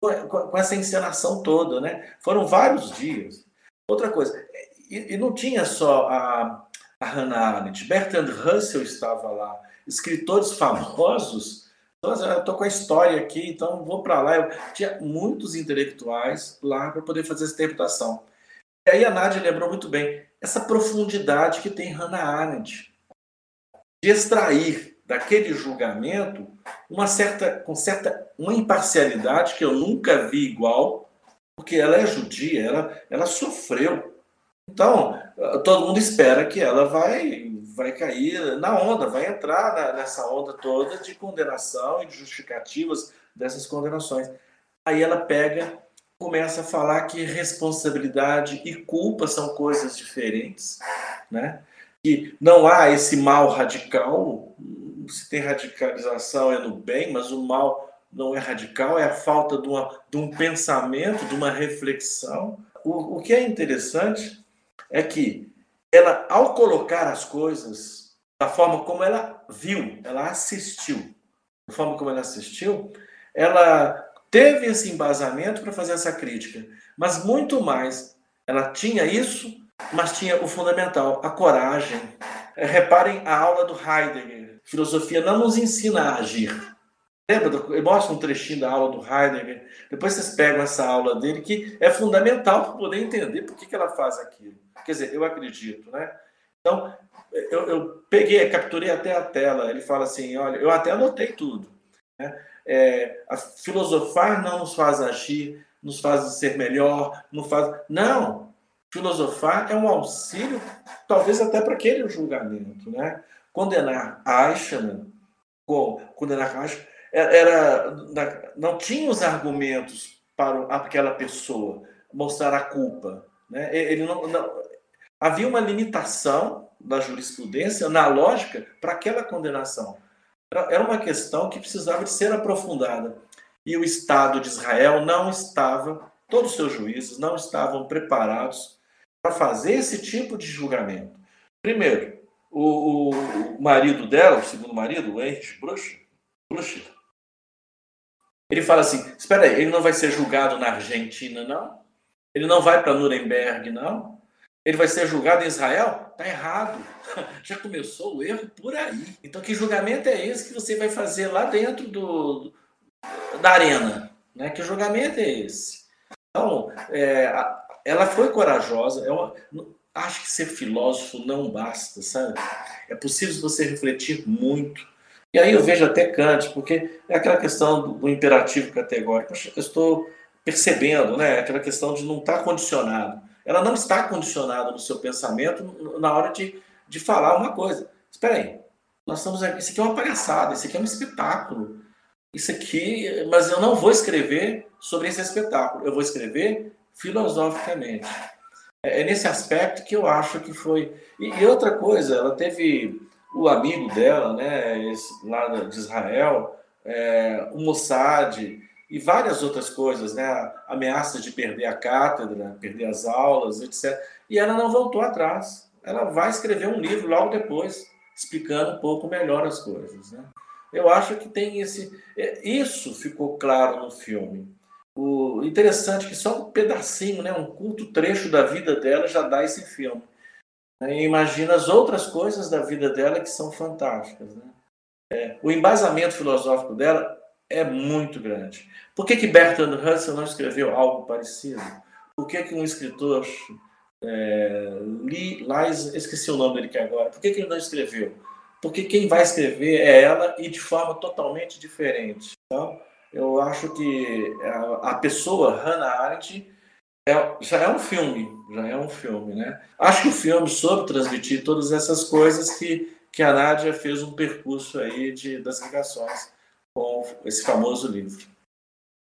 com, essa encenação toda, né? Foram vários dias. Outra coisa, e, não tinha só a, a Hannah Arendt, Bertrand Russell estava lá, escritores famosos. Então, eu estou com a história aqui, então vou para lá. Eu tinha muitos intelectuais lá para poder fazer essa interpretação. E aí a Nádia lembrou muito bem essa profundidade que tem Hannah Arendt de extrair daquele julgamento uma certa, com certa uma imparcialidade que eu nunca vi igual, porque ela é judia, ela, ela sofreu então, todo mundo espera que ela vai, vai cair na onda, vai entrar na, nessa onda toda de condenação e de justificativas dessas condenações. Aí ela pega, começa a falar que responsabilidade e culpa são coisas diferentes, né? Que não há esse mal radical, se tem radicalização é no bem, mas o mal não é radical, é a falta de, uma, de um pensamento, de uma reflexão. O, o que é interessante é que ela, ao colocar as coisas da forma como ela viu, ela assistiu, da forma como ela assistiu, ela teve esse embasamento para fazer essa crítica. Mas muito mais, ela tinha isso, mas tinha o fundamental, a coragem. Reparem a aula do Heidegger. Filosofia não nos ensina a agir. Lembra? Eu mostro um trechinho da aula do Heidegger. Depois vocês pegam essa aula dele, que é fundamental para poder entender por que, que ela faz aquilo. Quer dizer, eu acredito, né? Então, eu, eu peguei, capturei até a tela. Ele fala assim: olha, eu até anotei tudo. Né? É, filosofar não nos faz agir, nos faz ser melhor, não faz. Não! Filosofar é um auxílio, talvez até para aquele julgamento, né? Condenar Eichmann, condenar Eichmann, era, não tinha os argumentos para aquela pessoa mostrar a culpa. Né? Ele não, não, havia uma limitação da jurisprudência na lógica para aquela condenação. Era uma questão que precisava de ser aprofundada. E o Estado de Israel não estava, todos os seus juízes não estavam preparados para fazer esse tipo de julgamento. Primeiro, o, o, marido dela, o segundo marido, o Brush, Brush, ele fala assim: espera aí, ele não vai ser julgado na Argentina, não? Ele não vai para Nuremberg, não? Ele vai ser julgado em Israel? Tá errado. Já começou o erro por aí. Então, que julgamento é esse que você vai fazer lá dentro do, da arena? Né? Que julgamento é esse? Então, é, ela foi corajosa. Eu acho que ser filósofo não basta, sabe? É possível você refletir muito. E aí eu vejo até Kant, porque é aquela questão do, imperativo categórico. Eu estou percebendo, né? Aquela questão de não estar condicionado. Ela não está condicionada no seu pensamento na hora de, de falar uma coisa. Espera aí, nós estamos aqui, isso aqui é uma palhaçada, isso aqui é um espetáculo. Isso aqui, mas eu não vou escrever sobre esse espetáculo, eu vou escrever filosoficamente. É, é nesse aspecto que eu acho que foi. E, e outra coisa, ela teve o amigo dela, né, esse, lá de Israel, é, o Mossad e várias outras coisas, né, ameaças de perder a cátedra, perder as aulas, etc. E ela não voltou atrás. Ela vai escrever um livro logo depois, explicando um pouco melhor as coisas. Né? Eu acho que tem esse. É, isso ficou claro no filme. O interessante é que só um pedacinho, né, um curto trecho da vida dela já dá esse filme. E imagina as outras coisas da vida dela que são fantásticas. Né? É, o embasamento filosófico dela é muito grande. Por que, que Bertrand Russell não escreveu algo parecido? Por que, que um escritor, é, Lee, Lies, esqueci o nome dele aqui agora, por que, que ele não escreveu? Porque quem vai escrever é ela e de forma totalmente diferente. Então, eu acho que a, a pessoa, Hannah Arendt, é, já é um filme, já é um filme, né? Acho que o filme soube transmitir todas essas coisas que, que a Nádia fez um percurso aí de, das ligações com esse famoso livro.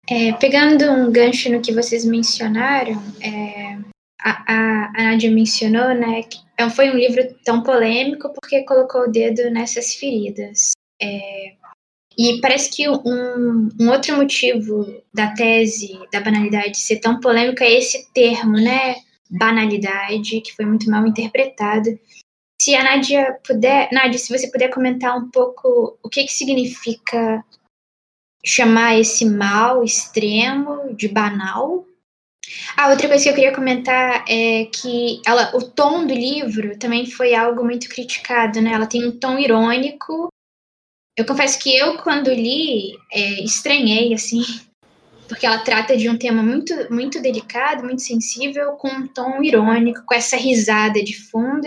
É, pegando um gancho no que vocês mencionaram, é, a, a, a Nádia mencionou, né, que é foi um livro tão polêmico porque colocou o dedo nessas feridas. É, e parece que um, um, outro motivo da tese da banalidade ser tão polêmica é esse termo, né? Banalidade, que foi muito mal interpretado. Se a Nádia puder, Nádia, se você puder comentar um pouco o que, que significa chamar esse mal extremo de banal. Ah, outra coisa que eu queria comentar é que ela, o tom do livro também foi algo muito criticado, né? Ela tem um tom irônico eu confesso que eu, quando li, é, estranhei, assim, porque ela trata de um tema muito, muito delicado, muito sensível, com um tom irônico, com essa risada de fundo.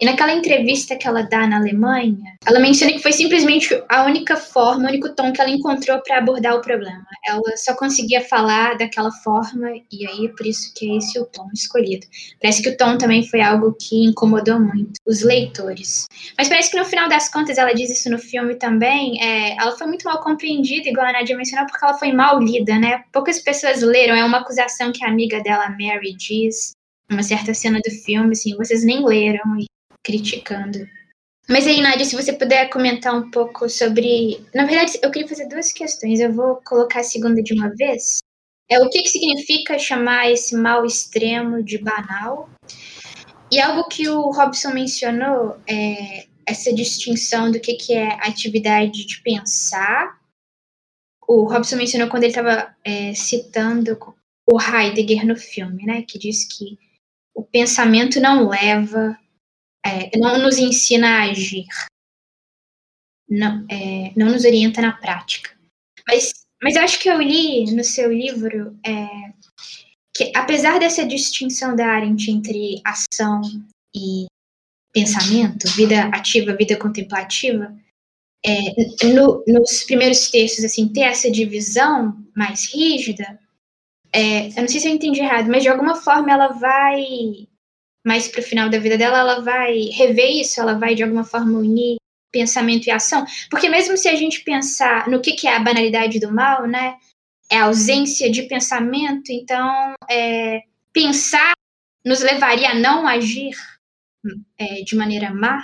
E naquela entrevista que ela dá na Alemanha, ela menciona que foi simplesmente a única forma, o único tom que ela encontrou para abordar o problema. Ela só conseguia falar daquela forma, e aí por isso que é esse o tom escolhido. Parece que o tom também foi algo que incomodou muito os leitores. Mas parece que no final das contas, ela diz isso no filme também, é, ela foi muito mal compreendida, igual a Nadia mencionou, porque ela foi mal lida, né? Poucas pessoas leram, é uma acusação que a amiga dela, Mary, diz uma certa cena do filme, assim, vocês nem leram, criticando. Mas aí, Nádia, se você puder comentar um pouco sobre. Na verdade, eu queria fazer duas questões. Eu vou colocar a segunda de uma vez. É o que, que significa chamar esse mal extremo de banal? E algo que o Robson mencionou é essa distinção do que, que é atividade de pensar. O Robson mencionou quando ele estava é, citando o Heidegger no filme, né? Que diz que o pensamento não leva é, não nos ensina a agir, não, é, não nos orienta na prática. Mas, mas acho que eu li no seu livro é, que, apesar dessa distinção da Arendt entre ação e pensamento, vida ativa, vida contemplativa, é, no, nos primeiros textos, assim, ter essa divisão mais rígida, é, eu não sei se eu entendi errado, mas de alguma forma ela vai mais para o final da vida dela, ela vai rever isso, ela vai de alguma forma unir pensamento e ação, porque mesmo se a gente pensar no que, que é a banalidade do mal, né, é a ausência de pensamento, então é, pensar nos levaria a não agir é, de maneira má.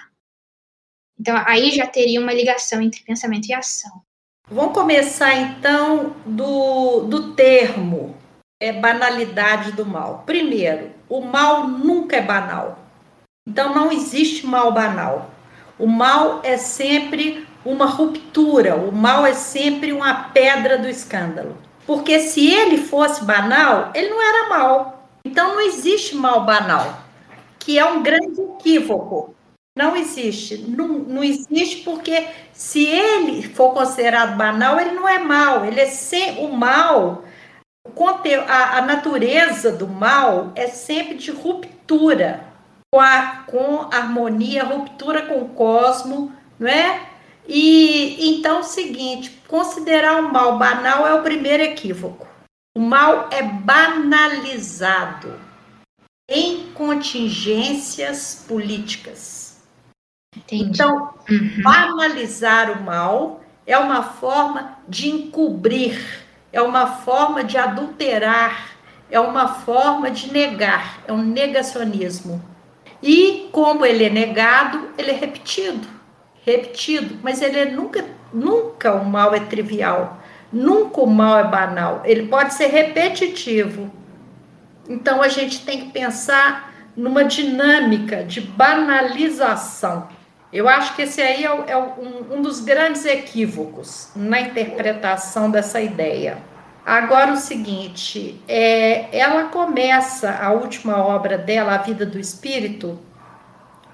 Então aí já teria uma ligação entre pensamento e ação. Vamos começar então do, do termo é banalidade do mal. Primeiro, o mal nunca é banal. Então não existe mal banal. O mal é sempre uma ruptura, o mal é sempre uma pedra do escândalo. Porque se ele fosse banal, ele não era mal. Então não existe mal banal, que é um grande equívoco. Não existe. Não, não existe porque se ele for considerado banal, ele não é mal. Ele é sem, o mal, a, a natureza do mal é sempre de ruptura com, a, com harmonia, ruptura com o cosmo, não é? E então o seguinte, considerar o mal banal é o primeiro equívoco. O mal é banalizado em contingências políticas. Entendi. Então, uhum. banalizar o mal é uma forma de encobrir, é uma forma de adulterar, é uma forma de negar, é um negacionismo. E como ele é negado, ele é repetido, repetido, mas ele é nunca, nunca o mal é trivial, nunca o mal é banal, ele pode ser repetitivo. Então a gente tem que pensar numa dinâmica de banalização. Eu acho que esse aí é, é um, um dos grandes equívocos na interpretação dessa ideia. Agora o seguinte, é, ela começa a última obra dela, A Vida do Espírito,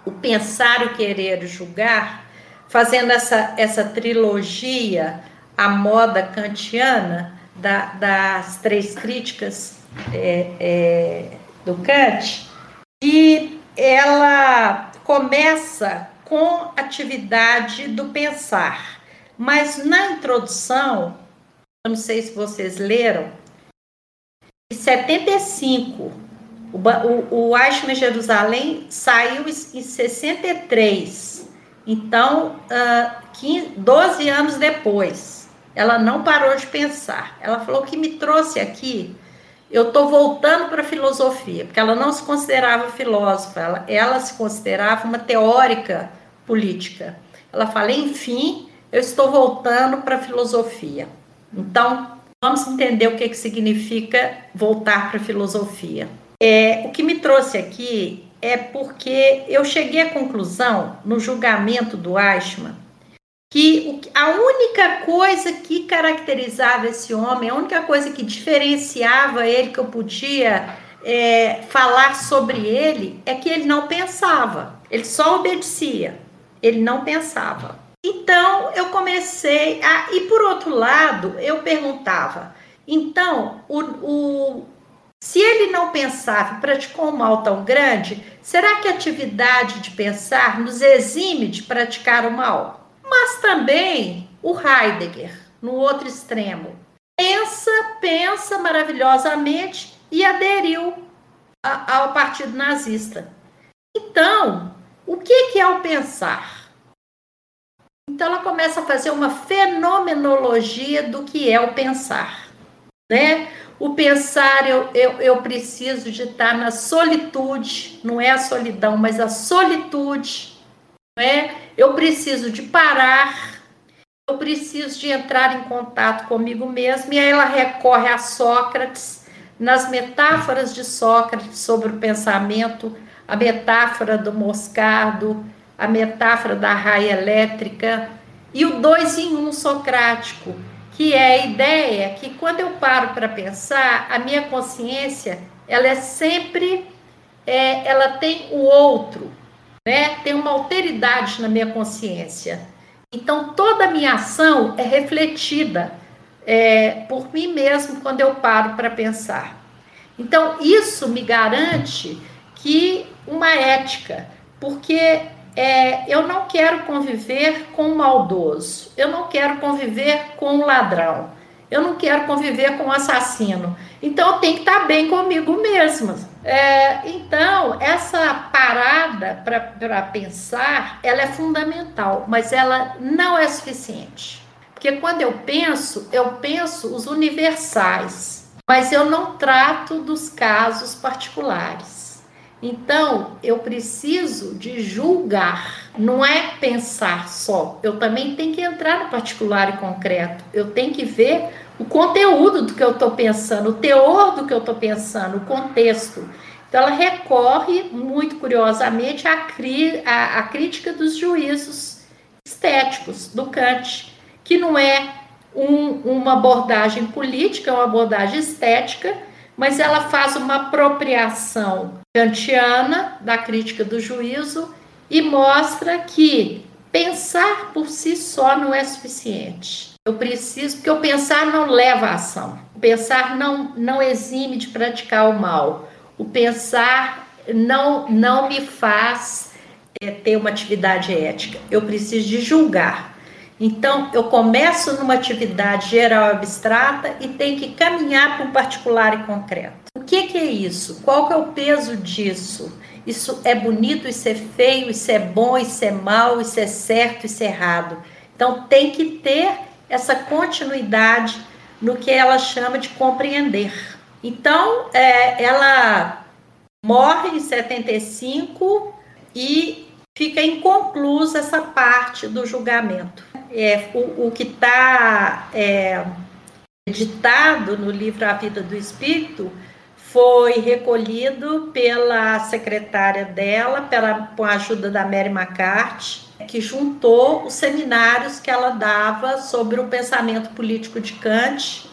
o Pensar, o Querer e Julgar, fazendo essa, essa trilogia, a moda kantiana, da, das três críticas é, é, do Kant, e ela começa com atividade do pensar, mas na introdução eu não sei se vocês leram, em 75, o, o, Eichmann Jerusalém saiu em 63, então, uh, 15, 12 anos depois, ela não parou de pensar. Ela falou que me trouxe aqui, eu estou voltando para a filosofia, porque ela não se considerava filósofa, ela, ela se considerava uma teórica política. Ela fala, enfim, eu estou voltando para a filosofia. Então, vamos entender o que, que significa voltar para a filosofia. É, o que me trouxe aqui é porque eu cheguei à conclusão, no julgamento do Eichmann, que a única coisa que caracterizava esse homem, a única coisa que diferenciava ele, que eu podia é, falar sobre ele, é que ele não pensava, ele só obedecia, ele não pensava. Então eu comecei a. E por outro lado, eu perguntava: então, o, o, se ele não pensava e praticou um mal tão grande, será que a atividade de pensar nos exime de praticar o mal? Mas também o Heidegger, no outro extremo, pensa, pensa maravilhosamente e aderiu a, ao partido nazista. Então, o que, que é o pensar? Então ela começa a fazer uma fenomenologia do que é o pensar, né? O pensar, eu, eu, eu preciso de estar na solitude, não é a solidão, mas a solitude, né? Eu preciso de parar, eu preciso de entrar em contato comigo mesmo, e aí ela recorre a Sócrates, nas metáforas de Sócrates sobre o pensamento, a metáfora do moscardo, a metáfora da raia elétrica e o dois em um socrático, que é a ideia que quando eu paro para pensar, a minha consciência ela é sempre, é, ela tem o outro, né? Tem uma alteridade na minha consciência. Então toda a minha ação é refletida é, por mim mesmo quando eu paro para pensar. Então isso me garante que uma ética, porque é, eu não quero conviver com um maldoso, eu não quero conviver com um ladrão, eu não quero conviver com um assassino. Então, eu tenho que estar bem comigo mesma. É, então, essa parada para pensar, ela é fundamental, mas ela não é suficiente. Porque quando eu penso, eu penso os universais, mas eu não trato dos casos particulares. Então, eu preciso de julgar, não é pensar só. Eu também tenho que entrar no particular e concreto. Eu tenho que ver o conteúdo do que eu estou pensando, o teor do que eu estou pensando, o contexto. Então, ela recorre, muito curiosamente, à, à, à crítica dos juízos estéticos do Kant, que não é um, uma abordagem política, é uma abordagem estética, mas ela faz uma apropriação kantiana da crítica do juízo e mostra que pensar por si só não é suficiente. Eu preciso, porque o pensar não leva à ação. O pensar não, não exime de praticar o mal. O pensar não, não me faz é, ter uma atividade ética. Eu preciso de julgar. Então, eu começo numa atividade geral abstrata e tenho que caminhar para um particular e concreto. O que, que é isso? Qual que é o peso disso? Isso é bonito, isso é feio, isso é bom, isso é mal, isso é certo, isso é errado. Então, tem que ter essa continuidade no que ela chama de compreender. Então, é, ela morre em 75 e fica inconclusa essa parte do julgamento. É, o, o que está é, editado no livro A Vida do Espírito foi recolhido pela secretária dela, pela, com a ajuda da Mary McCarthy, que juntou os seminários que ela dava sobre o pensamento político de Kant,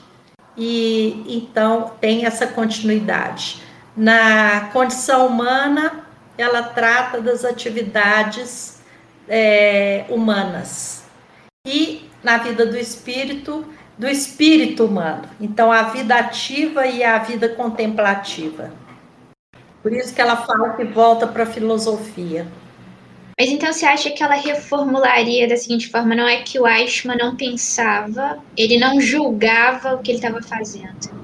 e então tem essa continuidade. Na condição humana, ela trata das atividades é, humanas. E na vida do espírito, do espírito humano. Então, a vida ativa e a vida contemplativa. Por isso que ela fala que volta para a filosofia. Mas então você acha que ela reformularia da seguinte forma: não é que o Eichmann não pensava, ele não julgava o que ele estava fazendo.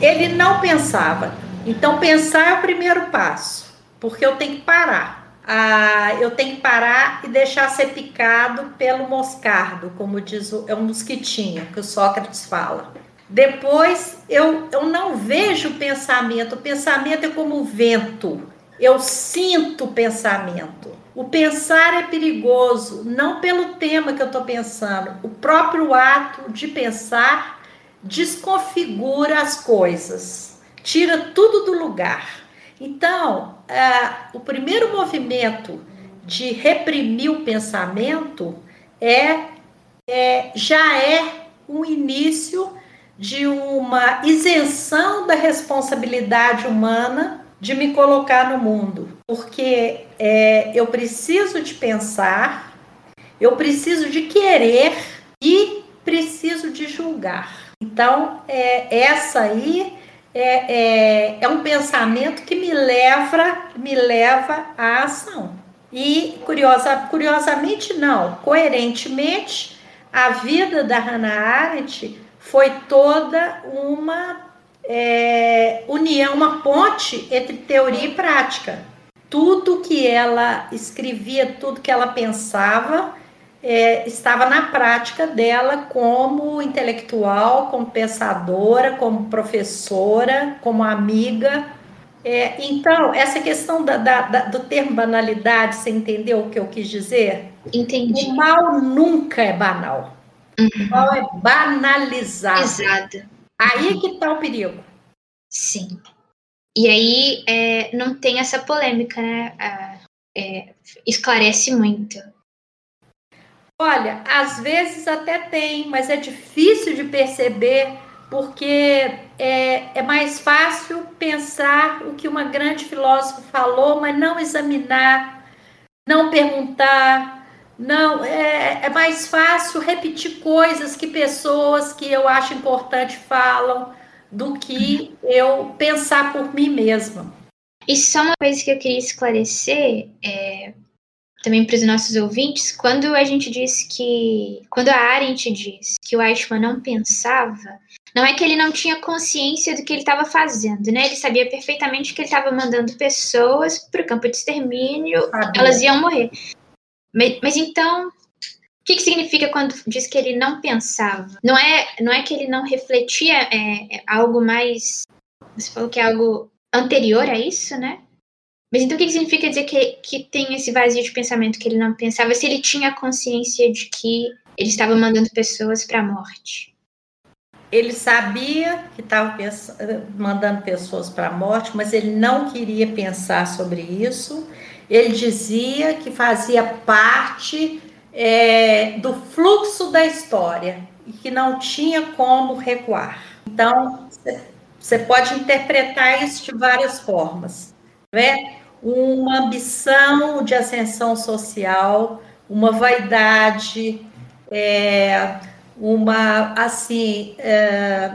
Ele não pensava. Então, pensar é o primeiro passo, porque eu tenho que parar. Ah, eu tenho que parar e deixar ser picado pelo moscardo, como diz o, é um mosquitinho que o Sócrates fala. Depois eu, eu não vejo o pensamento, o pensamento é como o vento, eu sinto o pensamento. O pensar é perigoso, não pelo tema que eu estou pensando. O próprio ato de pensar desconfigura as coisas, tira tudo do lugar. Então, é, o primeiro movimento de reprimir o pensamento é, é já é o início de uma isenção da responsabilidade humana de me colocar no mundo, porque é, eu preciso de pensar, eu preciso de querer e preciso de julgar. Então, é, essa aí é, é, é um pensamento que me leva, me leva à ação. E curiosa, curiosamente não, coerentemente, a vida da Hannah Arendt foi toda uma é, união, uma ponte entre teoria e prática. Tudo que ela escrevia, tudo que ela pensava, é, estava na prática dela como intelectual, como pensadora, como professora, como amiga. É, então, essa questão da, da, da, do termo banalidade, você entendeu o que eu quis dizer? Entendi. O mal nunca é banal. Uhum. O mal é banalizado. Exato. Aí que está o perigo. Sim. E aí é, não tem essa polêmica, né? É, esclarece muito. Olha, às vezes até tem, mas é difícil de perceber porque é, é mais fácil pensar o que uma grande filósofa falou, mas não examinar, não perguntar, não, é, é mais fácil repetir coisas que pessoas que eu acho importante falam do que eu pensar por mim mesma. E só uma coisa que eu queria esclarecer, é, também para os nossos ouvintes, quando a gente diz que. Quando a Arendt diz que o Eichmann não pensava, não é que ele não tinha consciência do que ele estava fazendo, né? Ele sabia perfeitamente que ele estava mandando pessoas para o campo de extermínio, elas iam morrer. Mas, então, o que, que, significa quando diz que ele não pensava? Não é, não é que ele não refletia é, é algo mais. Você falou que é algo anterior a isso, né? Mas então o que, que significa dizer que, que tem esse vazio de pensamento que ele não pensava? Se ele tinha consciência de que ele estava mandando pessoas para a morte? ele sabia que estava mandando pessoas para a morte, mas ele não queria pensar sobre isso. Ele dizia que fazia parte é, do fluxo da história e que não tinha como recuar. Então, você pode interpretar isso de várias formas. Né? Uma ambição de ascensão social, uma vaidade, é, uma assim é,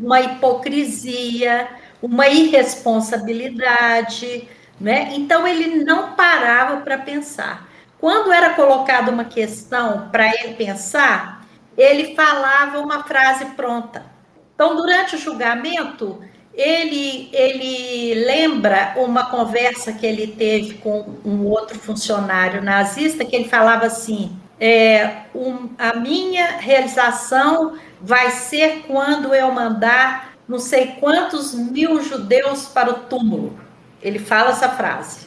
uma hipocrisia, uma irresponsabilidade, né? Então ele não parava para pensar. Quando era colocada uma questão para ele pensar, ele falava uma frase pronta. Então, durante o julgamento, ele, ele lembra uma conversa que ele teve com um outro funcionário nazista, que ele falava assim: é, um, a minha realização vai ser quando eu mandar não sei quantos mil judeus para o túmulo. Ele fala essa frase.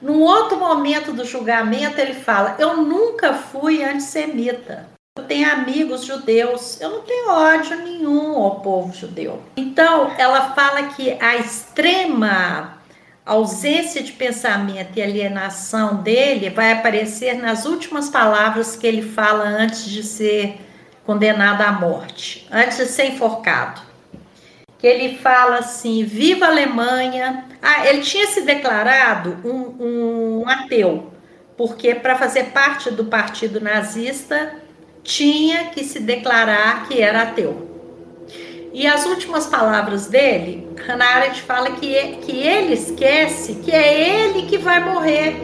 Num outro momento do julgamento, ele fala: Eu nunca fui antissemita. Eu tenho amigos judeus, eu não tenho ódio nenhum ao povo judeu. Então, ela fala que a extrema ausência de pensamento e alienação dele vai aparecer nas últimas palavras que ele fala antes de ser condenado à morte, antes de ser enforcado. Que ele fala assim: Viva a Alemanha! Ah, ele tinha se declarado um, um ateu, porque para fazer parte do partido nazista tinha que se declarar que era ateu. E as últimas palavras dele, Hannah Arendt fala que, que ele esquece que é ele que vai morrer,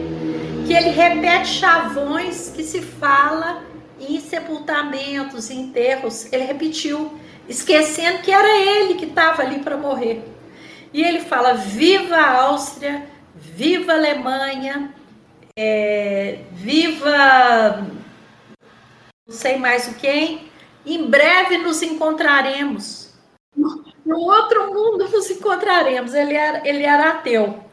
que ele repete chavões que se fala em sepultamentos, em enterros. Ele repetiu, esquecendo que era ele que estava ali para morrer. E ele fala: Viva a Áustria, viva a Alemanha, é, viva não sei mais o quem. Em breve nos encontraremos no outro mundo nos encontraremos. Ele era, ele era ateu.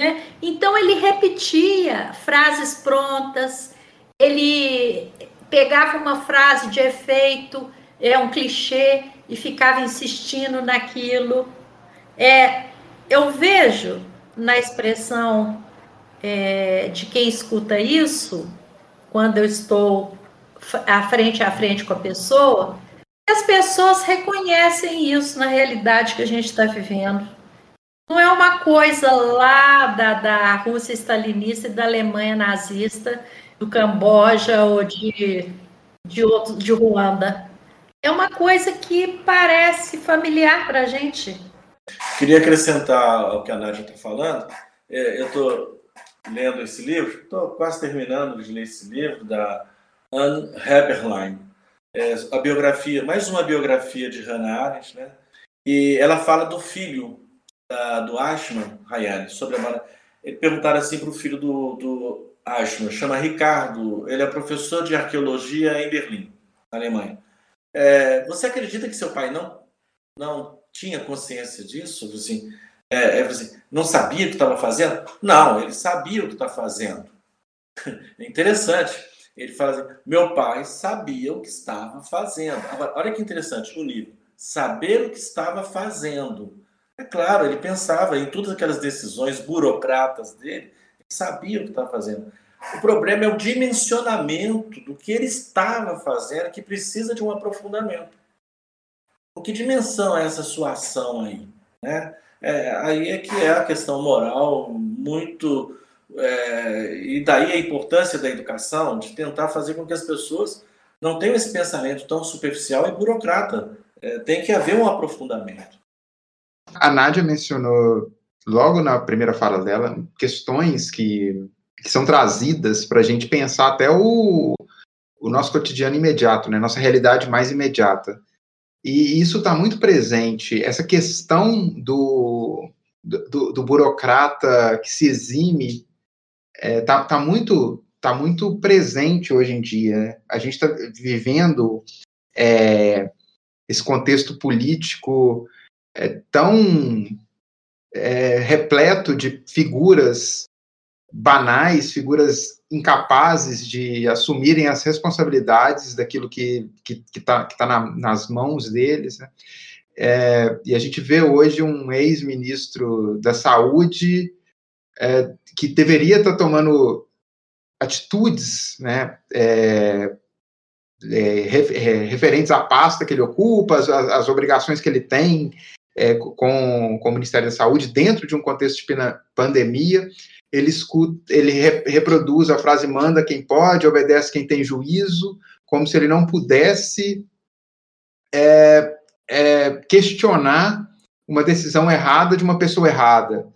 Né? Então ele repetia frases prontas, ele pegava uma frase de efeito, é um clichê, e ficava insistindo naquilo. É, eu vejo na expressão é, de quem escuta isso, quando eu estou à frente a frente com a pessoa, as pessoas reconhecem isso na realidade que a gente está vivendo. Não é uma coisa lá da, da Rússia stalinista e da Alemanha nazista, do Camboja ou de, de, outro, de Ruanda. É uma coisa que parece familiar para a gente. Queria acrescentar ao que a Nádia está falando. É, eu estou lendo esse livro, estou quase terminando de ler esse livro, da Anne Heberlein é, a biografia, mais uma biografia de Hannah Arendt, né? E ela fala do filho da, do Ashman, Hayane, sobre a ele perguntaram assim para o filho do, do Ashman, chama Ricardo, ele é professor de arqueologia em Berlim, na Alemanha. É, você acredita que seu pai não não tinha consciência disso? Assim, é, assim, não sabia o que estava fazendo? Não, ele sabia o que está fazendo. É interessante. Ele fala assim: meu pai sabia o que estava fazendo. Agora, olha que interessante o nível. Saber o que estava fazendo. É claro, ele pensava em todas aquelas decisões burocratas dele, ele sabia o que estava fazendo. O problema é o dimensionamento do que ele estava fazendo, que precisa de um aprofundamento. O que dimensão é essa sua ação aí? Né? É, aí é que é a questão moral muito é, e daí a importância da educação de tentar fazer com que as pessoas não tenham esse pensamento tão superficial e burocrata. É, tem que haver um aprofundamento. A Nádia mencionou logo na primeira fala dela questões que, que são trazidas para a gente pensar até o, o nosso cotidiano imediato, né? nossa realidade mais imediata. E isso está muito presente, essa questão do, do, do, burocrata que se exime é, tá, tá, muito tá muito presente hoje em dia. Né? A gente está vivendo é, esse contexto político é, tão é, repleto de figuras banais, figuras incapazes de assumirem as responsabilidades daquilo que está que, que tá, que tá na, nas mãos deles. Né? É, e a gente vê hoje um ex-ministro da Saúde é, que deveria estar tá tomando atitudes né, é, é, é, referentes à pasta que ele ocupa, as, as obrigações que ele tem é, com, com o Ministério da Saúde dentro de um contexto de pandemia. Ele, escuta, ele re, reproduz a frase manda quem pode, obedece quem tem juízo, como se ele não pudesse é, é, questionar uma decisão errada de uma pessoa errada,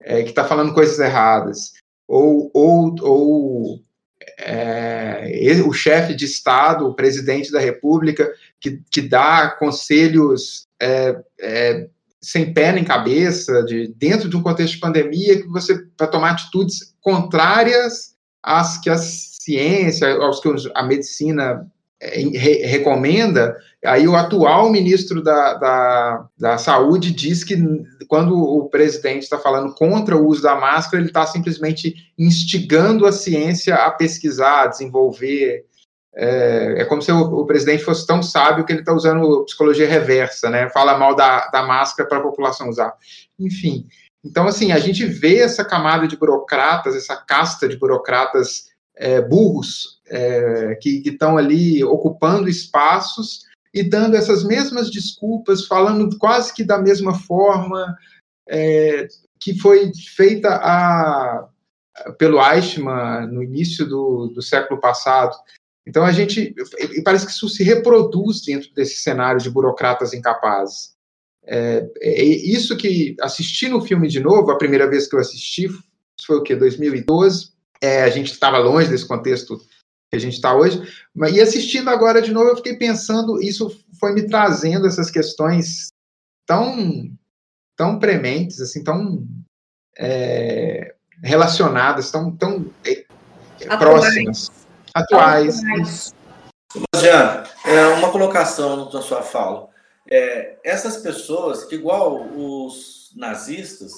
é, que está falando coisas erradas, ou, ou, ou é, o chefe de Estado, o presidente da República, que, que dá conselhos é, é, sem pé nem cabeça, de, dentro de um contexto de pandemia, que você para tomar atitudes contrárias às que a ciência, aos que a medicina é, re, recomenda, aí o atual ministro da, da, da Saúde diz que quando o presidente está falando contra o uso da máscara, ele está simplesmente instigando a ciência a pesquisar, a desenvolver. É, é como se o, o, presidente fosse tão sábio que ele está usando psicologia reversa, né? Fala mal da, da máscara para a população usar. Enfim. Então, assim, a gente vê essa camada de burocratas, essa casta de burocratas é, burros é, que estão ali ocupando espaços e dando essas mesmas desculpas, falando quase que da mesma forma é, que foi feita a, pelo Eichmann no início do, do século passado. Então a gente e parece que isso se reproduz dentro desse cenário de burocratas incapazes. É, é, isso que assisti no filme de novo, a primeira vez que eu assisti foi o que 2012. É, a gente estava longe desse contexto que a gente está hoje. E assistindo agora de novo, eu fiquei pensando, isso foi me trazendo essas questões tão, tão prementes, assim, tão é, relacionadas, tão, tão é, próximas, atuais. atuais. Jean, é uma colocação na sua fala. É, essas pessoas, que igual os nazistas,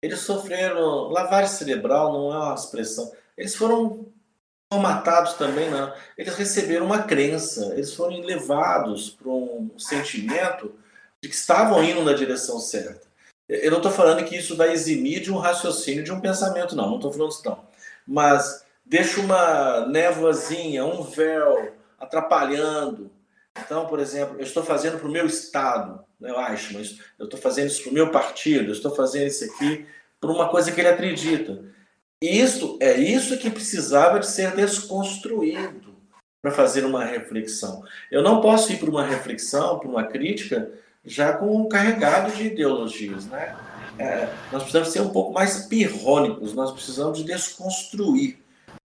eles sofreram lavagem cerebral, não é uma expressão. Eles foram formatados também, não. Eles receberam uma crença, eles foram levados para um sentimento de que estavam indo na direção certa. Eu não estou falando que isso vai eximir de um raciocínio, de um pensamento, não, não estou falando isso, não. Mas deixa uma névoazinha, um véu atrapalhando. Então, por exemplo, eu estou fazendo para o meu Estado, né, mas eu estou fazendo isso para o meu partido, eu estou fazendo isso aqui por uma coisa que ele acredita. Isso é isso que precisava de ser desconstruído para fazer uma reflexão. Eu não posso ir para uma reflexão, para uma crítica, já com um carregado de ideologias, né? É, nós precisamos ser um pouco mais pirrônicos, nós precisamos de desconstruir,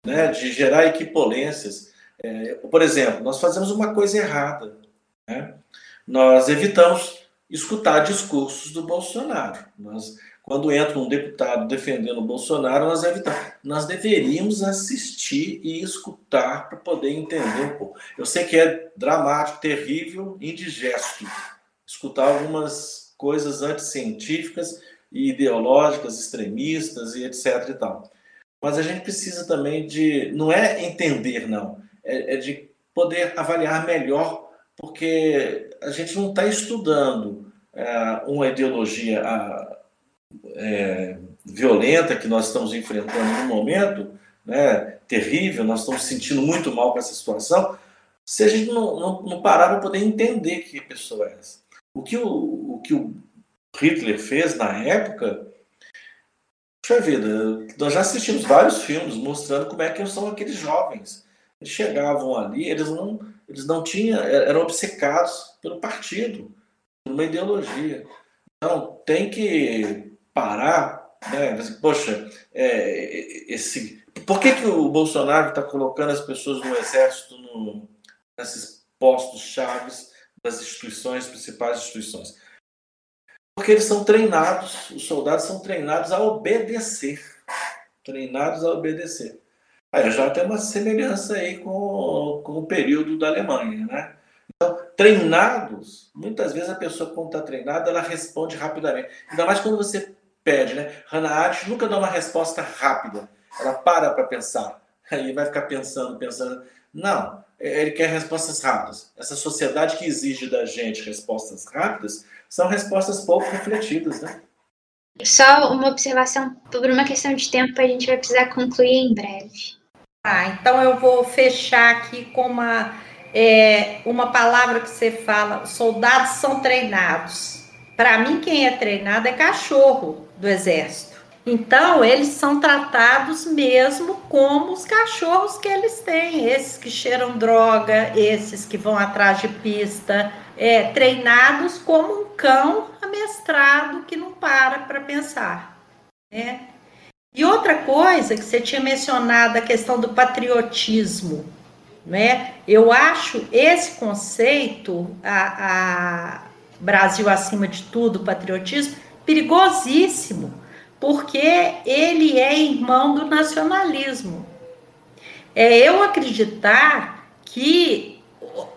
né? De gerar equipolências. É, por exemplo, nós fazemos uma coisa errada, né? Nós evitamos escutar discursos do Bolsonaro. Nós quando entra um deputado defendendo o Bolsonaro, nós, evitamos. nós deveríamos assistir e escutar para poder entender um pouco. Eu sei que é dramático, terrível, indigesto escutar algumas coisas anticientíficas e ideológicas, extremistas e etc e tal. Mas a gente precisa também de, não é entender não, é, é de poder avaliar melhor, porque a gente não está estudando é, uma ideologia a, é, violenta que nós estamos enfrentando no momento, né, terrível, nós estamos sentindo muito mal com essa situação, se a gente não, não, não parar para poder entender que pessoa é essa. O que o, o que o Hitler fez na época, puxa vida, nós já assistimos vários filmes mostrando como é que são aqueles jovens. Eles chegavam ali, eles não, eles não tinham, eram obcecados pelo partido, por uma ideologia. Então, tem que parar, né? Poxa, é, esse, por que, que o Bolsonaro está colocando as pessoas no exército no, nesses postos chaves das instituições, principais instituições? Porque eles são treinados, os soldados são treinados a obedecer. Treinados a obedecer. Aí já tem uma semelhança aí com, com o período da Alemanha, né? Então, treinados, muitas vezes a pessoa, quando está treinada, ela responde rapidamente. Ainda mais quando você pede, né? Hannah Arendt nunca dá uma resposta rápida. ela para para pensar. Aí vai ficar pensando, pensando. Não, ele quer respostas rápidas. Essa sociedade que exige da gente respostas rápidas são respostas pouco refletidas, né? Só uma observação, por uma questão de tempo, a gente vai precisar concluir em breve. Ah, então eu vou fechar aqui com uma, é, uma palavra que você fala: soldados são treinados. Para mim, quem é treinado é cachorro do exército. Então, eles são tratados mesmo como os cachorros que eles têm, esses que cheiram droga, esses que vão atrás de pista, é, treinados como um cão amestrado que não para para pensar. Né? E outra coisa que você tinha mencionado, a questão do patriotismo. Né? Eu acho esse conceito, a, a Brasil acima de tudo, patriotismo, perigosíssimo porque ele é irmão do nacionalismo. É eu acreditar que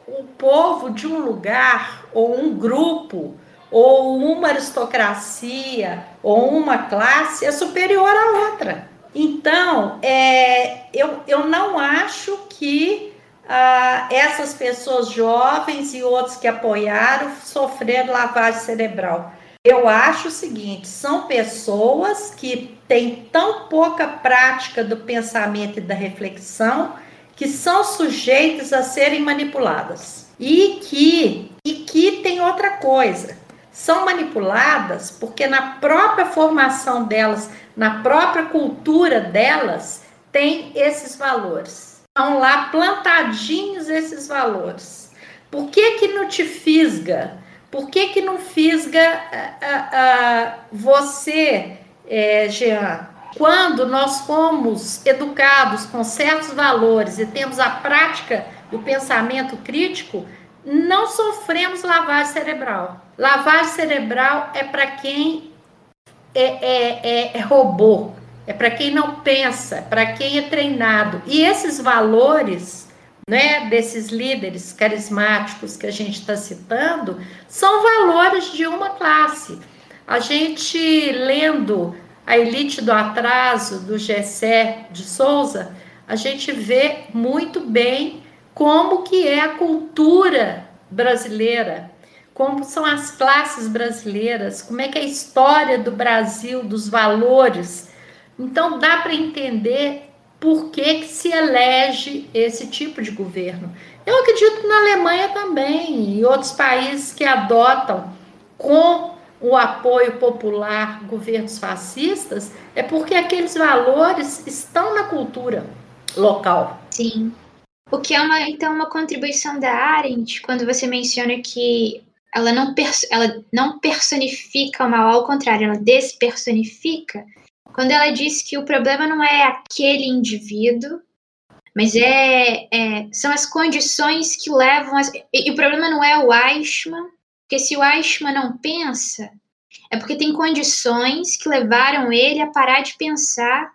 o povo de um lugar, ou um grupo, ou uma aristocracia, ou uma classe é superior à outra. Então, é, eu, eu não acho que ah, essas pessoas jovens e outros que apoiaram sofreram lavagem cerebral. Eu acho o seguinte: são pessoas que têm tão pouca prática do pensamento e da reflexão que são sujeitas a serem manipuladas. E que, e que tem outra coisa: são manipuladas porque na própria formação delas, na própria cultura delas, tem esses valores. Estão lá plantadinhos esses valores. Por que que não te fisga? Por que, que não fisga uh, uh, você, é, Jean? Quando nós fomos educados com certos valores e temos a prática do pensamento crítico, não sofremos lavagem cerebral. Lavagem cerebral é para quem é, é, é, é robô, é para quem não pensa, para quem é treinado. E esses valores né, desses líderes carismáticos que a gente está citando, são valores de uma classe. A gente lendo A Elite do Atraso, do Gessé de Souza, a gente vê muito bem como que é a cultura brasileira, como são as classes brasileiras, como é que é a história do Brasil, dos valores. Então dá para entender por que, que se elege esse tipo de governo. Eu acredito na Alemanha também e outros países que adotam com o apoio popular governos fascistas, é porque aqueles valores estão na cultura local. Sim. O que é uma, então uma contribuição da Arendt quando você menciona que ela não, ela não personifica o mal, ao contrário, ela despersonifica quando ela diz que o problema não é aquele indivíduo, mas é, é são as condições que levam. As, e, e, o problema não é o Eichmann, porque se o Eichmann não pensa, é porque tem condições que levaram ele a parar de pensar.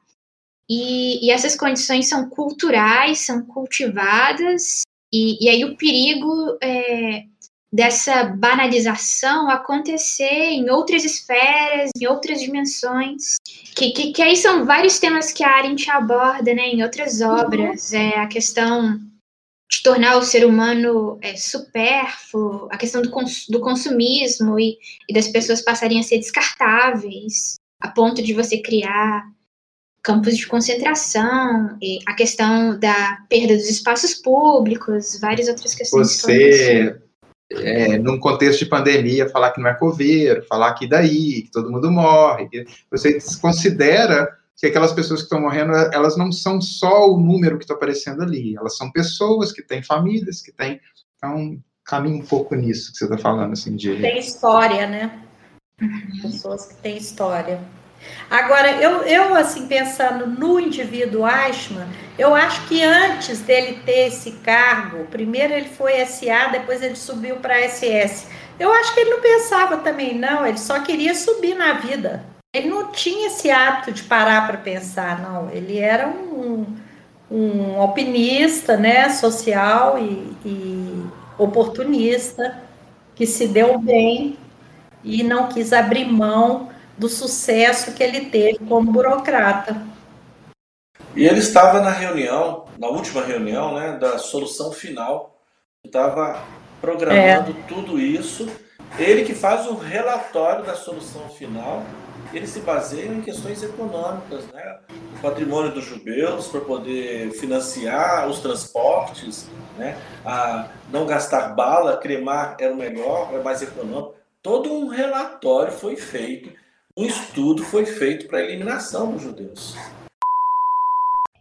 E, e essas condições são culturais, são cultivadas, e, e aí o perigo é, dessa banalização acontecer em outras esferas, em outras dimensões, que, que, que aí são vários temas que a Arendt aborda né, em outras obras, uhum. é a questão de tornar o ser humano é, supérfluo, a questão do, cons do consumismo e, e das pessoas passarem a ser descartáveis, a ponto de você criar campos de concentração, a questão da perda dos espaços públicos, várias outras questões. Você é, num contexto de pandemia, falar que não é coveiro, falar que daí, que todo mundo morre, você considera que aquelas pessoas que estão morrendo, elas não são só o número que está aparecendo ali, elas são pessoas que têm famílias, que têm, então, caminha um pouco nisso que você está falando, assim, de... Tem história, né? Pessoas que têm história. Agora, eu, eu assim, pensando no indivíduo Eichmann, eu acho que antes dele ter esse cargo, primeiro ele foi SA, depois ele subiu para SS. Eu acho que ele não pensava também, não, ele só queria subir na vida. Ele não tinha esse hábito de parar para pensar, não. Ele era um, um alpinista, né, social e, e oportunista, que se deu bem e não quis abrir mão do sucesso que ele teve como burocrata. E ele estava na reunião, na última reunião, né, da solução final, estava programando é. tudo isso. Ele que faz o relatório da solução final, ele se baseia em questões econômicas, né? O patrimônio dos judeus para poder financiar os transportes, né? A não gastar bala, cremar era o melhor, é mais econômico. Todo um relatório foi feito, um estudo foi feito para a eliminação dos judeus.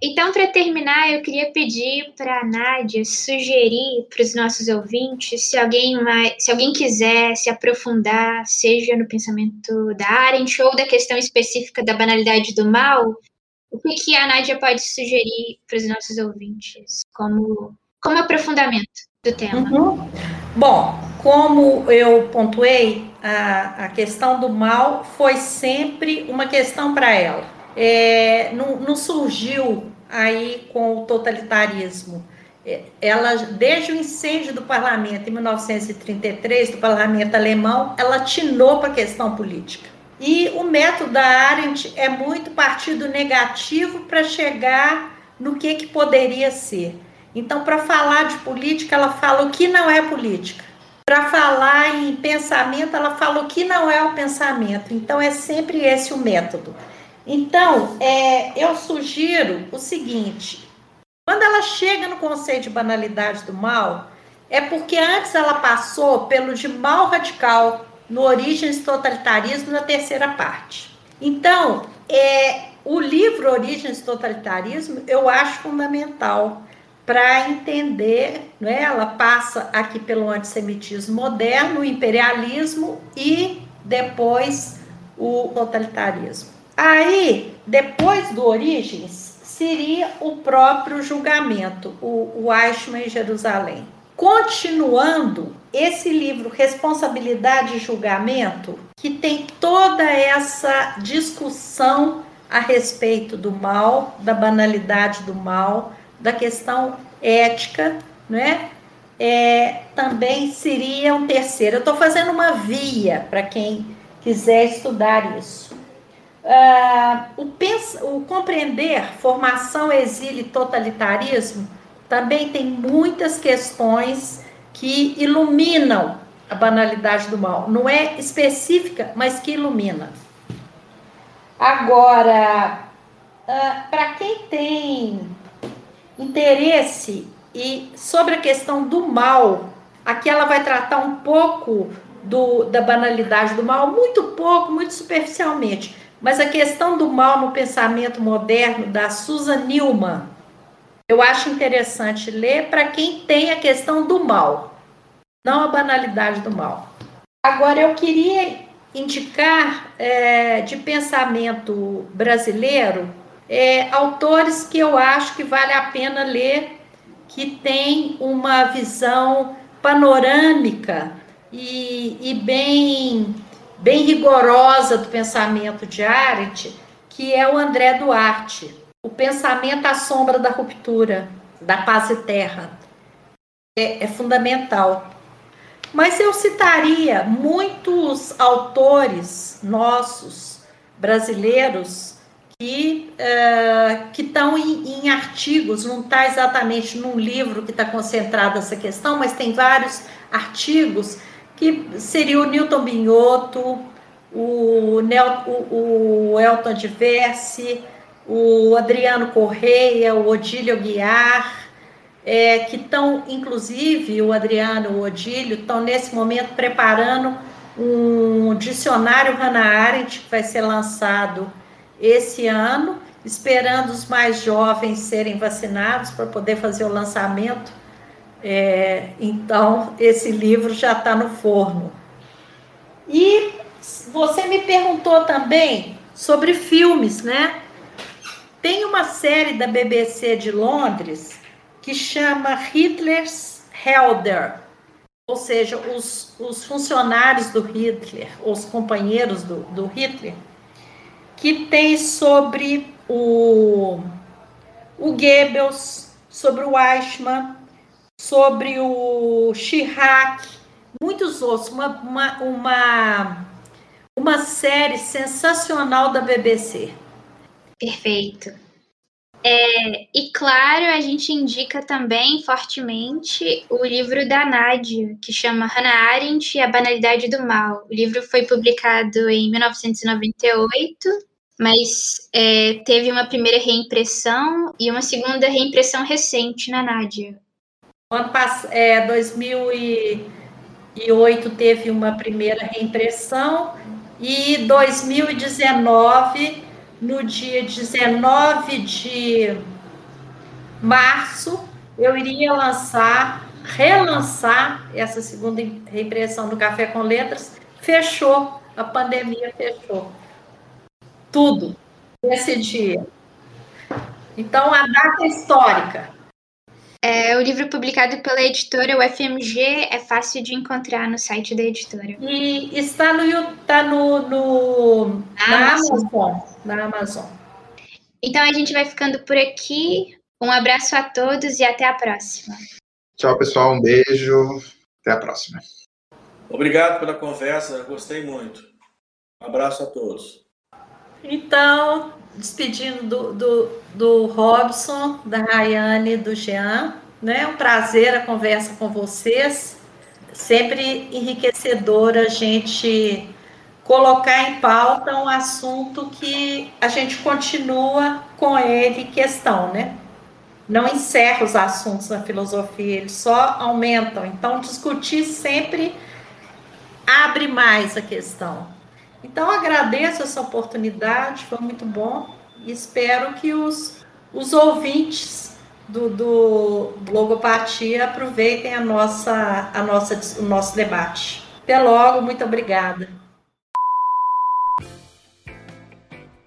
Então, para terminar, eu queria pedir para a Nádia sugerir para os nossos ouvintes, se alguém, mais, se alguém quiser se aprofundar, seja no pensamento da Arendt ou da questão específica da banalidade do mal, o que, que a Nádia pode sugerir para os nossos ouvintes como, como aprofundamento do tema? Uhum. Bom, como eu pontuei, a, a questão do mal foi sempre uma questão para ela. É, não, não surgiu aí com o totalitarismo. É, ela, desde o incêndio do parlamento em 1933, do parlamento alemão, ela tinou para a questão política. E o método da Arendt é muito partido negativo para chegar no que, que poderia ser. Então, para falar de política, ela fala o que não é política. Para falar em pensamento, ela fala o que não é o pensamento. Então, é sempre esse o método. Então, é, eu sugiro o seguinte: quando ela chega no conceito de banalidade do mal, é porque antes ela passou pelo de mal radical no Origens Totalitarismo na terceira parte. Então, é, o livro Origens Totalitarismo eu acho fundamental para entender, né? ela passa aqui pelo antissemitismo moderno, o imperialismo e depois o totalitarismo. Aí, depois do Origens, seria o próprio julgamento, o, o Eichmann em Jerusalém. Continuando, esse livro, Responsabilidade e Julgamento, que tem toda essa discussão a respeito do mal, da banalidade do mal, da questão ética, né? É, também seria um terceiro. Eu estou fazendo uma via para quem quiser estudar isso. Uh, o, pensa, o compreender formação, exílio e totalitarismo também tem muitas questões que iluminam a banalidade do mal. Não é específica, mas que ilumina. Agora, uh, para quem tem interesse e sobre a questão do mal, aqui ela vai tratar um pouco do, da banalidade do mal, muito pouco, muito superficialmente mas a questão do mal no pensamento moderno da Susan Newman, eu acho interessante ler para quem tem a questão do mal, não a banalidade do mal. Agora, eu queria indicar é, de pensamento brasileiro é, autores que eu acho que vale a pena ler, que tem uma visão panorâmica e, e bem bem rigorosa do pensamento de Arendt, que é o André Duarte, o pensamento à sombra da ruptura, da paz e terra. É, é fundamental. Mas eu citaria muitos autores nossos, brasileiros, que uh, que estão em, em, artigos, não está exatamente num livro que está concentrado essa questão, mas tem vários artigos que seria o Newton Binhoto, o, Nel, o, o Elton Diverse, o Adriano Correia, o Odílio Guiar, é, que estão, inclusive, o Adriano e o Odílio, estão nesse momento preparando um dicionário Hannah Arendt, que vai ser lançado esse ano, esperando os mais jovens serem vacinados para poder fazer o lançamento é, então, esse livro já está no forno. E você me perguntou também sobre filmes, né? Tem uma série da BBC de Londres que chama Hitler's Helder, ou seja, os, os funcionários do Hitler, os companheiros do, do Hitler, que tem sobre o, o Goebbels, sobre o Eichmann, sobre o Chirac, muitos outros, uma, uma, uma, uma série sensacional da BBC. Perfeito. É, e claro, a gente indica também fortemente o livro da Nádia, que chama Hannah Arendt e a Banalidade do Mal. O livro foi publicado em 1998, mas é, teve uma primeira reimpressão e uma segunda reimpressão recente na Nádia. Ano passado, é, 2008 teve uma primeira reimpressão e 2019, no dia 19 de março, eu iria lançar, relançar essa segunda reimpressão do Café com Letras. Fechou, a pandemia fechou. Tudo nesse dia. Então, a data histórica. É, o livro publicado pela editora UFMG é fácil de encontrar no site da editora. E está no, está no, no na Amazon. Amazon. Na Amazon. Então a gente vai ficando por aqui. Um abraço a todos e até a próxima. Tchau, pessoal. Um beijo. Até a próxima. Obrigado pela conversa. Gostei muito. Um abraço a todos. Então, despedindo do, do, do Robson, da Rayane, do Jean. Né? Um prazer a conversa com vocês. Sempre enriquecedora a gente colocar em pauta um assunto que a gente continua com ele em questão, né? Não encerra os assuntos na filosofia, eles só aumentam. Então, discutir sempre abre mais a questão. Então, agradeço essa oportunidade, foi muito bom e espero que os, os ouvintes do, do Blogopatia aproveitem a nossa, a nossa, o nosso debate. Até logo, muito obrigada.